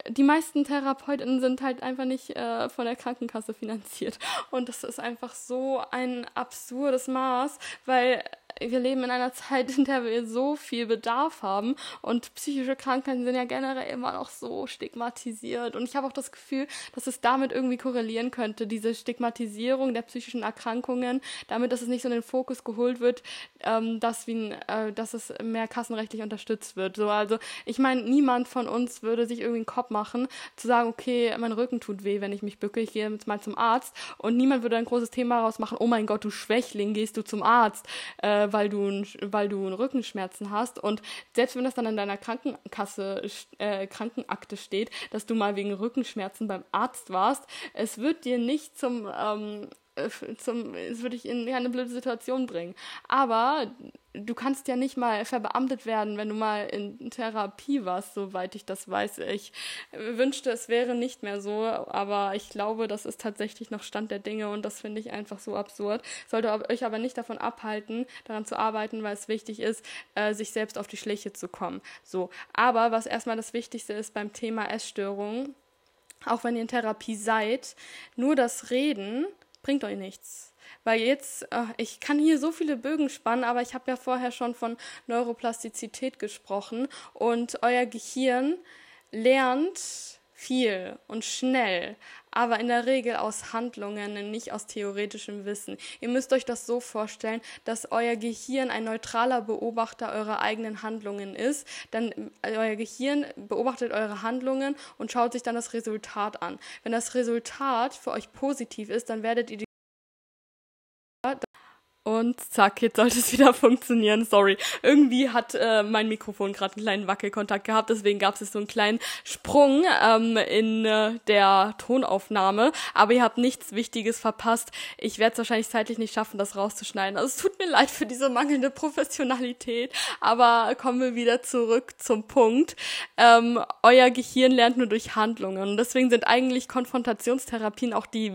die meisten Therapeutinnen sind halt einfach nicht äh, von der Krankenkasse finanziert. Und das ist einfach so ein absurdes Maß, weil wir leben in einer Zeit, in der wir so viel Bedarf haben und psychische Krankheiten sind ja generell immer noch so stigmatisiert und ich habe auch das Gefühl, dass es damit irgendwie korrelieren könnte, diese Stigmatisierung der psychischen Erkrankungen, damit, dass es nicht so in den Fokus geholt wird, ähm, dass, wie, äh, dass es mehr kassenrechtlich unterstützt wird. So, also ich meine, niemand von uns würde sich irgendwie einen Kopf machen, zu sagen, okay, mein Rücken tut weh, wenn ich mich bücke, ich gehe jetzt mal zum Arzt und niemand würde ein großes Thema daraus machen, oh mein Gott, du Schwächling, gehst du zum Arzt. Äh, weil du, weil du Rückenschmerzen hast. Und selbst wenn das dann in deiner Krankenkasse, äh, Krankenakte steht, dass du mal wegen Rückenschmerzen beim Arzt warst, es wird dir nicht zum ähm, äh, zum, es würde dich in eine blöde Situation bringen. Aber du kannst ja nicht mal verbeamtet werden, wenn du mal in Therapie warst, soweit ich das weiß. Ich wünschte, es wäre nicht mehr so, aber ich glaube, das ist tatsächlich noch Stand der Dinge und das finde ich einfach so absurd. Sollte euch aber nicht davon abhalten, daran zu arbeiten, weil es wichtig ist, äh, sich selbst auf die Schliche zu kommen. So. Aber was erstmal das Wichtigste ist beim Thema Essstörungen, auch wenn ihr in Therapie seid, nur das Reden bringt euch nichts. Weil jetzt, äh, ich kann hier so viele Bögen spannen, aber ich habe ja vorher schon von Neuroplastizität gesprochen und euer Gehirn lernt viel und schnell, aber in der Regel aus Handlungen, nicht aus theoretischem Wissen. Ihr müsst euch das so vorstellen, dass euer Gehirn ein neutraler Beobachter eurer eigenen Handlungen ist. Dann äh, euer Gehirn beobachtet eure Handlungen und schaut sich dann das Resultat an. Wenn das Resultat für euch positiv ist, dann werdet ihr die und zack, jetzt sollte es wieder funktionieren. Sorry. Irgendwie hat äh, mein Mikrofon gerade einen kleinen Wackelkontakt gehabt, deswegen gab es so einen kleinen Sprung ähm, in äh, der Tonaufnahme. Aber ihr habt nichts Wichtiges verpasst. Ich werde es wahrscheinlich zeitlich nicht schaffen, das rauszuschneiden. Also es tut mir leid für diese mangelnde Professionalität. Aber kommen wir wieder zurück zum Punkt. Ähm, euer Gehirn lernt nur durch Handlungen. Und deswegen sind eigentlich Konfrontationstherapien auch die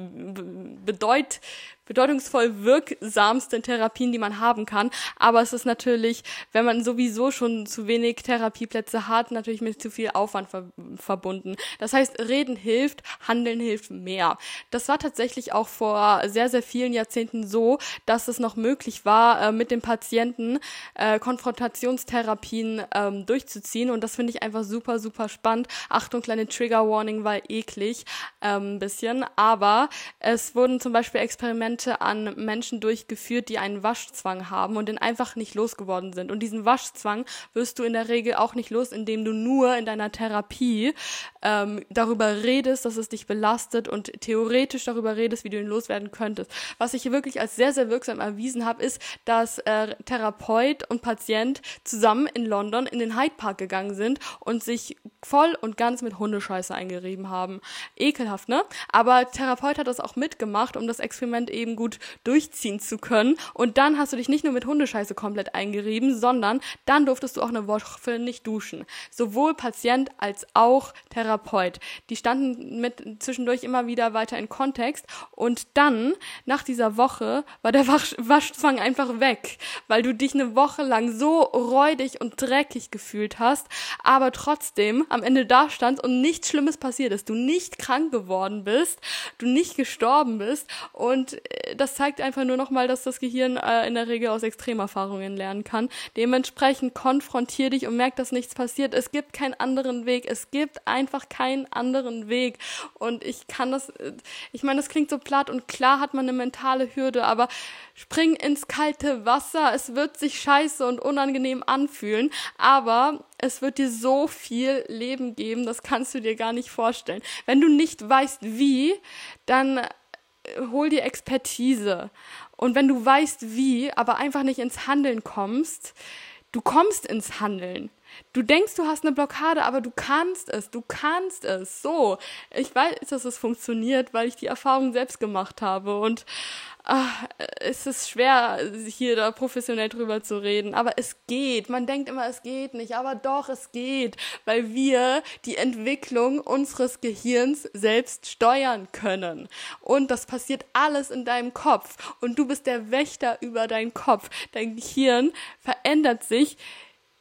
bedeut bedeutungsvoll wirksamsten Therapien, die man haben kann. Aber es ist natürlich, wenn man sowieso schon zu wenig Therapieplätze hat, natürlich mit zu viel Aufwand ver verbunden. Das heißt, reden hilft, handeln hilft mehr. Das war tatsächlich auch vor sehr, sehr vielen Jahrzehnten so, dass es noch möglich war, äh, mit dem Patienten äh, Konfrontationstherapien ähm, durchzuziehen. Und das finde ich einfach super, super spannend. Achtung, kleine Trigger Warning war eklig, ähm, bisschen. Aber es wurden zum Beispiel Experimente Experimente an Menschen durchgeführt, die einen Waschzwang haben und den einfach nicht losgeworden sind. Und diesen Waschzwang wirst du in der Regel auch nicht los, indem du nur in deiner Therapie ähm, darüber redest, dass es dich belastet und theoretisch darüber redest, wie du ihn loswerden könntest. Was ich hier wirklich als sehr, sehr wirksam erwiesen habe, ist, dass äh, Therapeut und Patient zusammen in London in den Hyde Park gegangen sind und sich voll und ganz mit Hundescheiße eingerieben haben. Ekelhaft, ne? Aber Therapeut hat das auch mitgemacht, um das Experiment eben eben gut durchziehen zu können. Und dann hast du dich nicht nur mit Hundescheiße komplett eingerieben, sondern dann durftest du auch eine Woche nicht duschen. Sowohl Patient als auch Therapeut. Die standen mit zwischendurch immer wieder weiter in Kontext. Und dann, nach dieser Woche, war der Wasch Waschzwang einfach weg, weil du dich eine Woche lang so räudig und dreckig gefühlt hast, aber trotzdem am Ende da standst und nichts Schlimmes passiert ist. Du nicht krank geworden bist, du nicht gestorben bist und das zeigt einfach nur nochmal, dass das Gehirn äh, in der Regel aus Extremerfahrungen lernen kann. Dementsprechend konfrontier dich und merk, dass nichts passiert. Es gibt keinen anderen Weg. Es gibt einfach keinen anderen Weg. Und ich kann das, äh, ich meine, das klingt so platt und klar hat man eine mentale Hürde, aber spring ins kalte Wasser. Es wird sich scheiße und unangenehm anfühlen, aber es wird dir so viel Leben geben, das kannst du dir gar nicht vorstellen. Wenn du nicht weißt wie, dann hol dir Expertise. Und wenn du weißt wie, aber einfach nicht ins Handeln kommst, du kommst ins Handeln. Du denkst, du hast eine Blockade, aber du kannst es, du kannst es. So, ich weiß, dass es funktioniert, weil ich die Erfahrung selbst gemacht habe. Und ach, es ist schwer, hier da professionell drüber zu reden, aber es geht. Man denkt immer, es geht nicht, aber doch, es geht, weil wir die Entwicklung unseres Gehirns selbst steuern können. Und das passiert alles in deinem Kopf. Und du bist der Wächter über deinen Kopf. Dein Gehirn verändert sich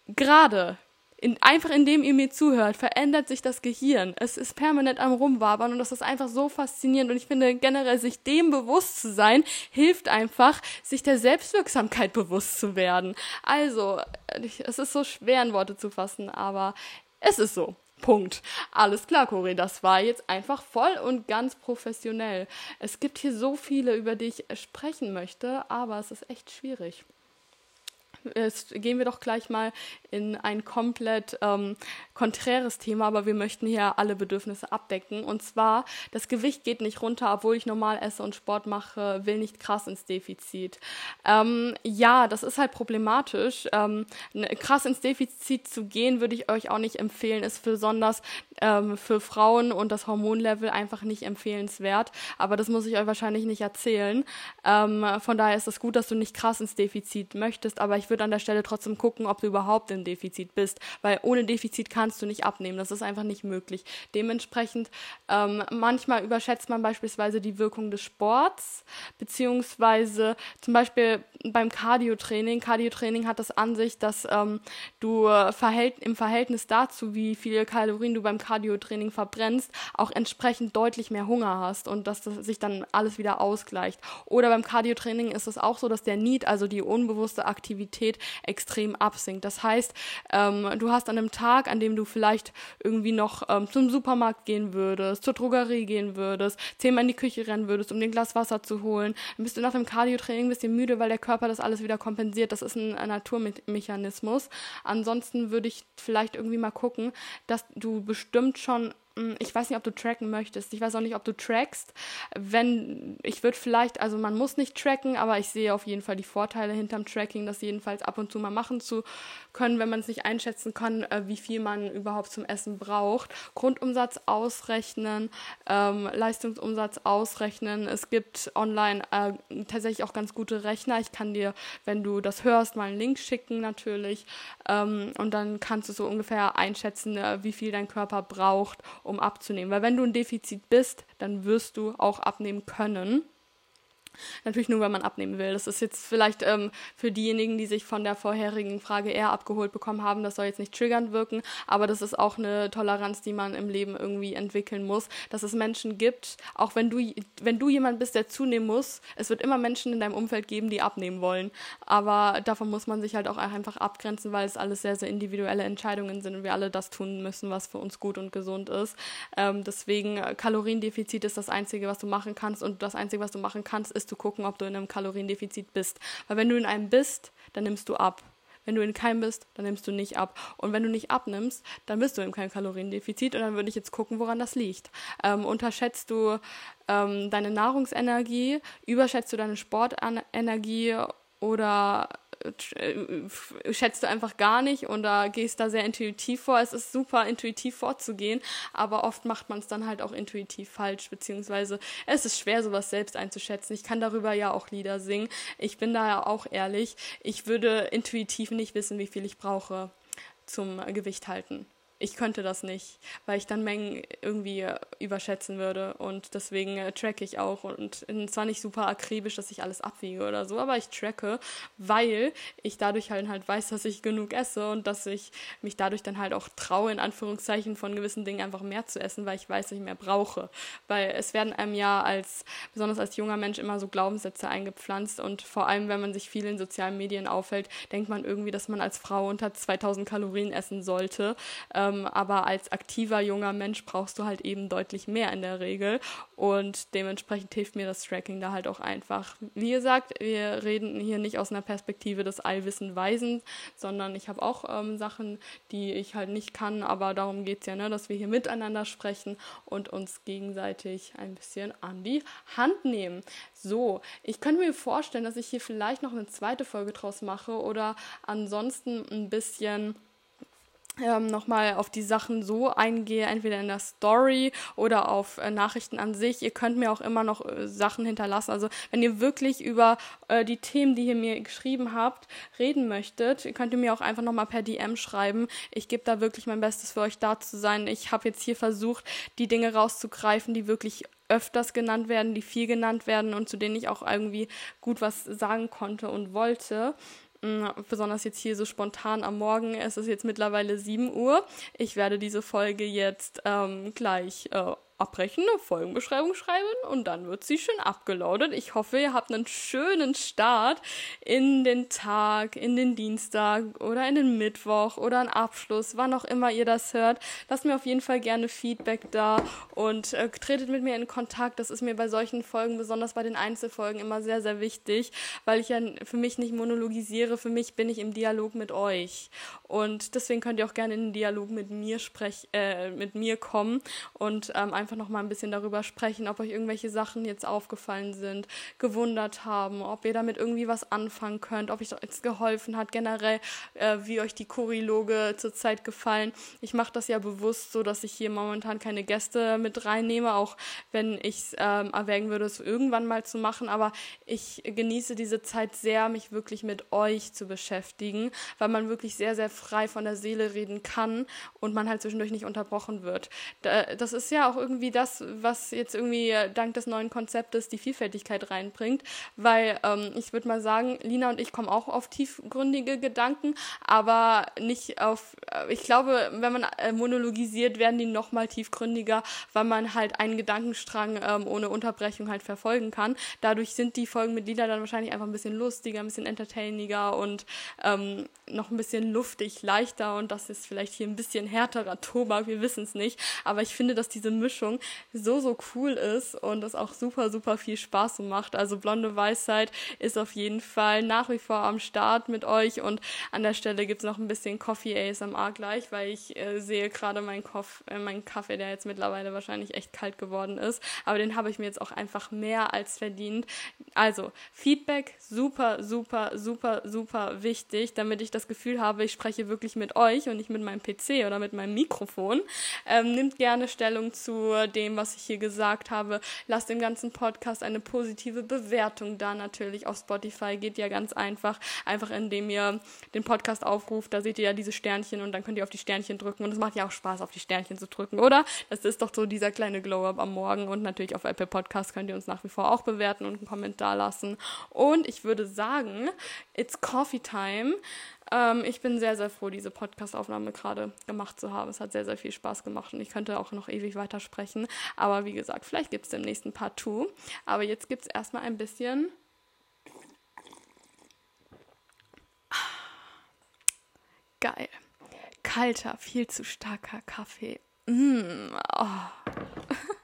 gerade in, einfach indem ihr mir zuhört, verändert sich das Gehirn. Es ist permanent am Rumwabern und das ist einfach so faszinierend. Und ich finde generell, sich dem bewusst zu sein, hilft einfach, sich der Selbstwirksamkeit bewusst zu werden. Also, es ist so schwer in Worte zu fassen, aber es ist so. Punkt. Alles klar, Cori, das war jetzt einfach voll und ganz professionell. Es gibt hier so viele, über die ich sprechen möchte, aber es ist echt schwierig. Jetzt gehen wir doch gleich mal in ein komplett ähm, konträres Thema, aber wir möchten hier alle Bedürfnisse abdecken. Und zwar, das Gewicht geht nicht runter, obwohl ich normal esse und Sport mache, will nicht krass ins Defizit. Ähm, ja, das ist halt problematisch. Ähm, krass ins Defizit zu gehen, würde ich euch auch nicht empfehlen. Ist besonders ähm, für Frauen und das Hormonlevel einfach nicht empfehlenswert. Aber das muss ich euch wahrscheinlich nicht erzählen. Ähm, von daher ist es gut, dass du nicht krass ins Defizit möchtest, aber ich würde an der Stelle trotzdem gucken, ob du überhaupt im Defizit bist, weil ohne Defizit kannst du nicht abnehmen. Das ist einfach nicht möglich. Dementsprechend ähm, manchmal überschätzt man beispielsweise die Wirkung des Sports, beziehungsweise zum Beispiel beim Cardio-Training. Cardio-Training hat das an sich, dass ähm, du verhält, im Verhältnis dazu, wie viele Kalorien du beim Cardio-Training verbrennst, auch entsprechend deutlich mehr Hunger hast und dass das sich dann alles wieder ausgleicht. Oder beim Cardio-Training ist es auch so, dass der Need, also die unbewusste Aktivität, extrem absinkt. Das heißt, ähm, du hast an einem Tag, an dem du vielleicht irgendwie noch ähm, zum Supermarkt gehen würdest, zur Drogerie gehen würdest, zehnmal in die Küche rennen würdest, um den Glas Wasser zu holen, dann bist du nach dem Cardio-Training ein bisschen müde, weil der Körper das alles wieder kompensiert. Das ist ein, ein Naturmechanismus. Ansonsten würde ich vielleicht irgendwie mal gucken, dass du bestimmt schon hm, ich weiß nicht, ob du tracken möchtest. Ich weiß auch nicht, ob du trackst. Wenn, ich würde vielleicht, also man muss nicht tracken, aber ich sehe auf jeden Fall die Vorteile hinterm Tracking, das jedenfalls ab und zu mal machen zu können, wenn man es nicht einschätzen kann, äh, wie viel man überhaupt zum Essen braucht. Grundumsatz ausrechnen, ähm, Leistungsumsatz ausrechnen. Es gibt online äh, tatsächlich auch ganz gute Rechner. Ich kann dir, wenn du das hörst, mal einen Link schicken natürlich. Ähm, und dann kannst du so ungefähr einschätzen, äh, wie viel dein Körper braucht, um abzunehmen. Weil wenn du ein Defizit bist, dann wirst du auch abnehmen können. Natürlich nur, wenn man abnehmen will. Das ist jetzt vielleicht ähm, für diejenigen, die sich von der vorherigen Frage eher abgeholt bekommen haben, das soll jetzt nicht triggernd wirken, aber das ist auch eine Toleranz, die man im Leben irgendwie entwickeln muss, dass es Menschen gibt, auch wenn du, wenn du jemand bist, der zunehmen muss, es wird immer Menschen in deinem Umfeld geben, die abnehmen wollen. Aber davon muss man sich halt auch einfach abgrenzen, weil es alles sehr, sehr individuelle Entscheidungen sind und wir alle das tun müssen, was für uns gut und gesund ist. Ähm, deswegen, äh, Kaloriendefizit ist das Einzige, was du machen kannst und das Einzige, was du machen kannst, ist ist zu gucken, ob du in einem Kaloriendefizit bist. Weil wenn du in einem bist, dann nimmst du ab. Wenn du in keinem bist, dann nimmst du nicht ab. Und wenn du nicht abnimmst, dann bist du in keinem Kaloriendefizit. Und dann würde ich jetzt gucken, woran das liegt. Ähm, unterschätzt du ähm, deine Nahrungsenergie? Überschätzt du deine Sportenergie? Oder schätzt du einfach gar nicht und da gehst da sehr intuitiv vor. Es ist super intuitiv vorzugehen, aber oft macht man es dann halt auch intuitiv falsch, beziehungsweise es ist schwer, sowas selbst einzuschätzen. Ich kann darüber ja auch Lieder singen. Ich bin da ja auch ehrlich. Ich würde intuitiv nicht wissen, wie viel ich brauche zum Gewicht halten ich könnte das nicht, weil ich dann Mengen irgendwie überschätzen würde. Und deswegen äh, tracke ich auch. Und zwar nicht super akribisch, dass ich alles abwiege oder so, aber ich tracke, weil ich dadurch halt halt weiß, dass ich genug esse und dass ich mich dadurch dann halt auch traue, in Anführungszeichen von gewissen Dingen einfach mehr zu essen, weil ich weiß, dass ich mehr brauche, weil es werden einem ja als, besonders als junger Mensch immer so Glaubenssätze eingepflanzt. Und vor allem, wenn man sich viel in sozialen Medien aufhält, denkt man irgendwie, dass man als Frau unter 2000 Kalorien essen sollte, ähm, aber als aktiver junger Mensch brauchst du halt eben deutlich mehr in der Regel und dementsprechend hilft mir das Tracking da halt auch einfach. Wie gesagt, wir reden hier nicht aus einer Perspektive des Allwissen Weisen, sondern ich habe auch ähm, Sachen, die ich halt nicht kann, aber darum geht es ja, ne, dass wir hier miteinander sprechen und uns gegenseitig ein bisschen an die Hand nehmen. So, ich könnte mir vorstellen, dass ich hier vielleicht noch eine zweite Folge draus mache oder ansonsten ein bisschen ähm, nochmal auf die Sachen so eingehe, entweder in der Story oder auf äh, Nachrichten an sich. Ihr könnt mir auch immer noch äh, Sachen hinterlassen. Also wenn ihr wirklich über äh, die Themen, die ihr mir geschrieben habt, reden möchtet, könnt ihr mir auch einfach nochmal per DM schreiben. Ich gebe da wirklich mein Bestes für euch da zu sein. Ich habe jetzt hier versucht, die Dinge rauszugreifen, die wirklich öfters genannt werden, die viel genannt werden und zu denen ich auch irgendwie gut was sagen konnte und wollte. Besonders jetzt hier so spontan am Morgen. Es ist jetzt mittlerweile 7 Uhr. Ich werde diese Folge jetzt ähm, gleich äh, abbrechen, eine Folgenbeschreibung schreiben und dann wird sie schön abgelaudet. Ich hoffe, ihr habt einen schönen Start in den Tag, in den Dienstag oder in den Mittwoch oder einen Abschluss, wann auch immer ihr das hört. Lasst mir auf jeden Fall gerne Feedback da und äh, tretet mit mir in Kontakt. Das ist mir bei solchen Folgen, besonders bei den Einzelfolgen, immer sehr, sehr wichtig, weil ich ja für mich nicht monologisiere. Für mich bin ich im Dialog mit euch. Und deswegen könnt ihr auch gerne in den Dialog mit mir sprechen, äh, mit mir kommen und ähm, einfach noch mal ein bisschen darüber sprechen, ob euch irgendwelche Sachen jetzt aufgefallen sind, gewundert haben, ob ihr damit irgendwie was anfangen könnt, ob euch das geholfen hat, generell, äh, wie euch die Choriloge zurzeit gefallen. Ich mache das ja bewusst so, dass ich hier momentan keine Gäste mit reinnehme, auch wenn ich es ähm, erwägen würde, es irgendwann mal zu machen. Aber ich genieße diese Zeit sehr, mich wirklich mit euch zu beschäftigen, weil man wirklich sehr, sehr frei von der Seele reden kann und man halt zwischendurch nicht unterbrochen wird. Das ist ja auch irgendwie irgendwie das, was jetzt irgendwie dank des neuen Konzeptes die Vielfältigkeit reinbringt, weil ähm, ich würde mal sagen, Lina und ich kommen auch auf tiefgründige Gedanken, aber nicht auf, äh, ich glaube, wenn man äh, monologisiert, werden die nochmal tiefgründiger, weil man halt einen Gedankenstrang ähm, ohne Unterbrechung halt verfolgen kann. Dadurch sind die Folgen mit Lina dann wahrscheinlich einfach ein bisschen lustiger, ein bisschen entertainiger und ähm, noch ein bisschen luftig, leichter. Und das ist vielleicht hier ein bisschen härterer Tobak, wir wissen es nicht, aber ich finde, dass diese Mischung so, so cool ist und es auch super, super viel Spaß macht. Also Blonde Weisheit ist auf jeden Fall nach wie vor am Start mit euch und an der Stelle gibt es noch ein bisschen Coffee ASMR gleich, weil ich äh, sehe gerade meinen äh, mein Kaffee, der jetzt mittlerweile wahrscheinlich echt kalt geworden ist, aber den habe ich mir jetzt auch einfach mehr als verdient. Also Feedback super, super, super, super wichtig, damit ich das Gefühl habe, ich spreche wirklich mit euch und nicht mit meinem PC oder mit meinem Mikrofon. Ähm, nimmt gerne Stellung zu dem, was ich hier gesagt habe. Lasst dem ganzen Podcast eine positive Bewertung da natürlich. Auf Spotify geht ja ganz einfach. Einfach indem ihr den Podcast aufruft, da seht ihr ja diese Sternchen und dann könnt ihr auf die Sternchen drücken. Und es macht ja auch Spaß, auf die Sternchen zu drücken, oder? Das ist doch so dieser kleine Glow-Up am Morgen. Und natürlich auf Apple Podcast könnt ihr uns nach wie vor auch bewerten und einen Kommentar lassen. Und ich würde sagen, it's coffee time. Ähm, ich bin sehr, sehr froh, diese Podcast-Aufnahme gerade gemacht zu haben. Es hat sehr, sehr viel Spaß gemacht und ich könnte auch noch ewig weitersprechen. Aber wie gesagt, vielleicht gibt es im nächsten Part 2. Aber jetzt gibt es erstmal ein bisschen. Geil. Kalter, viel zu starker Kaffee. Mmh, oh.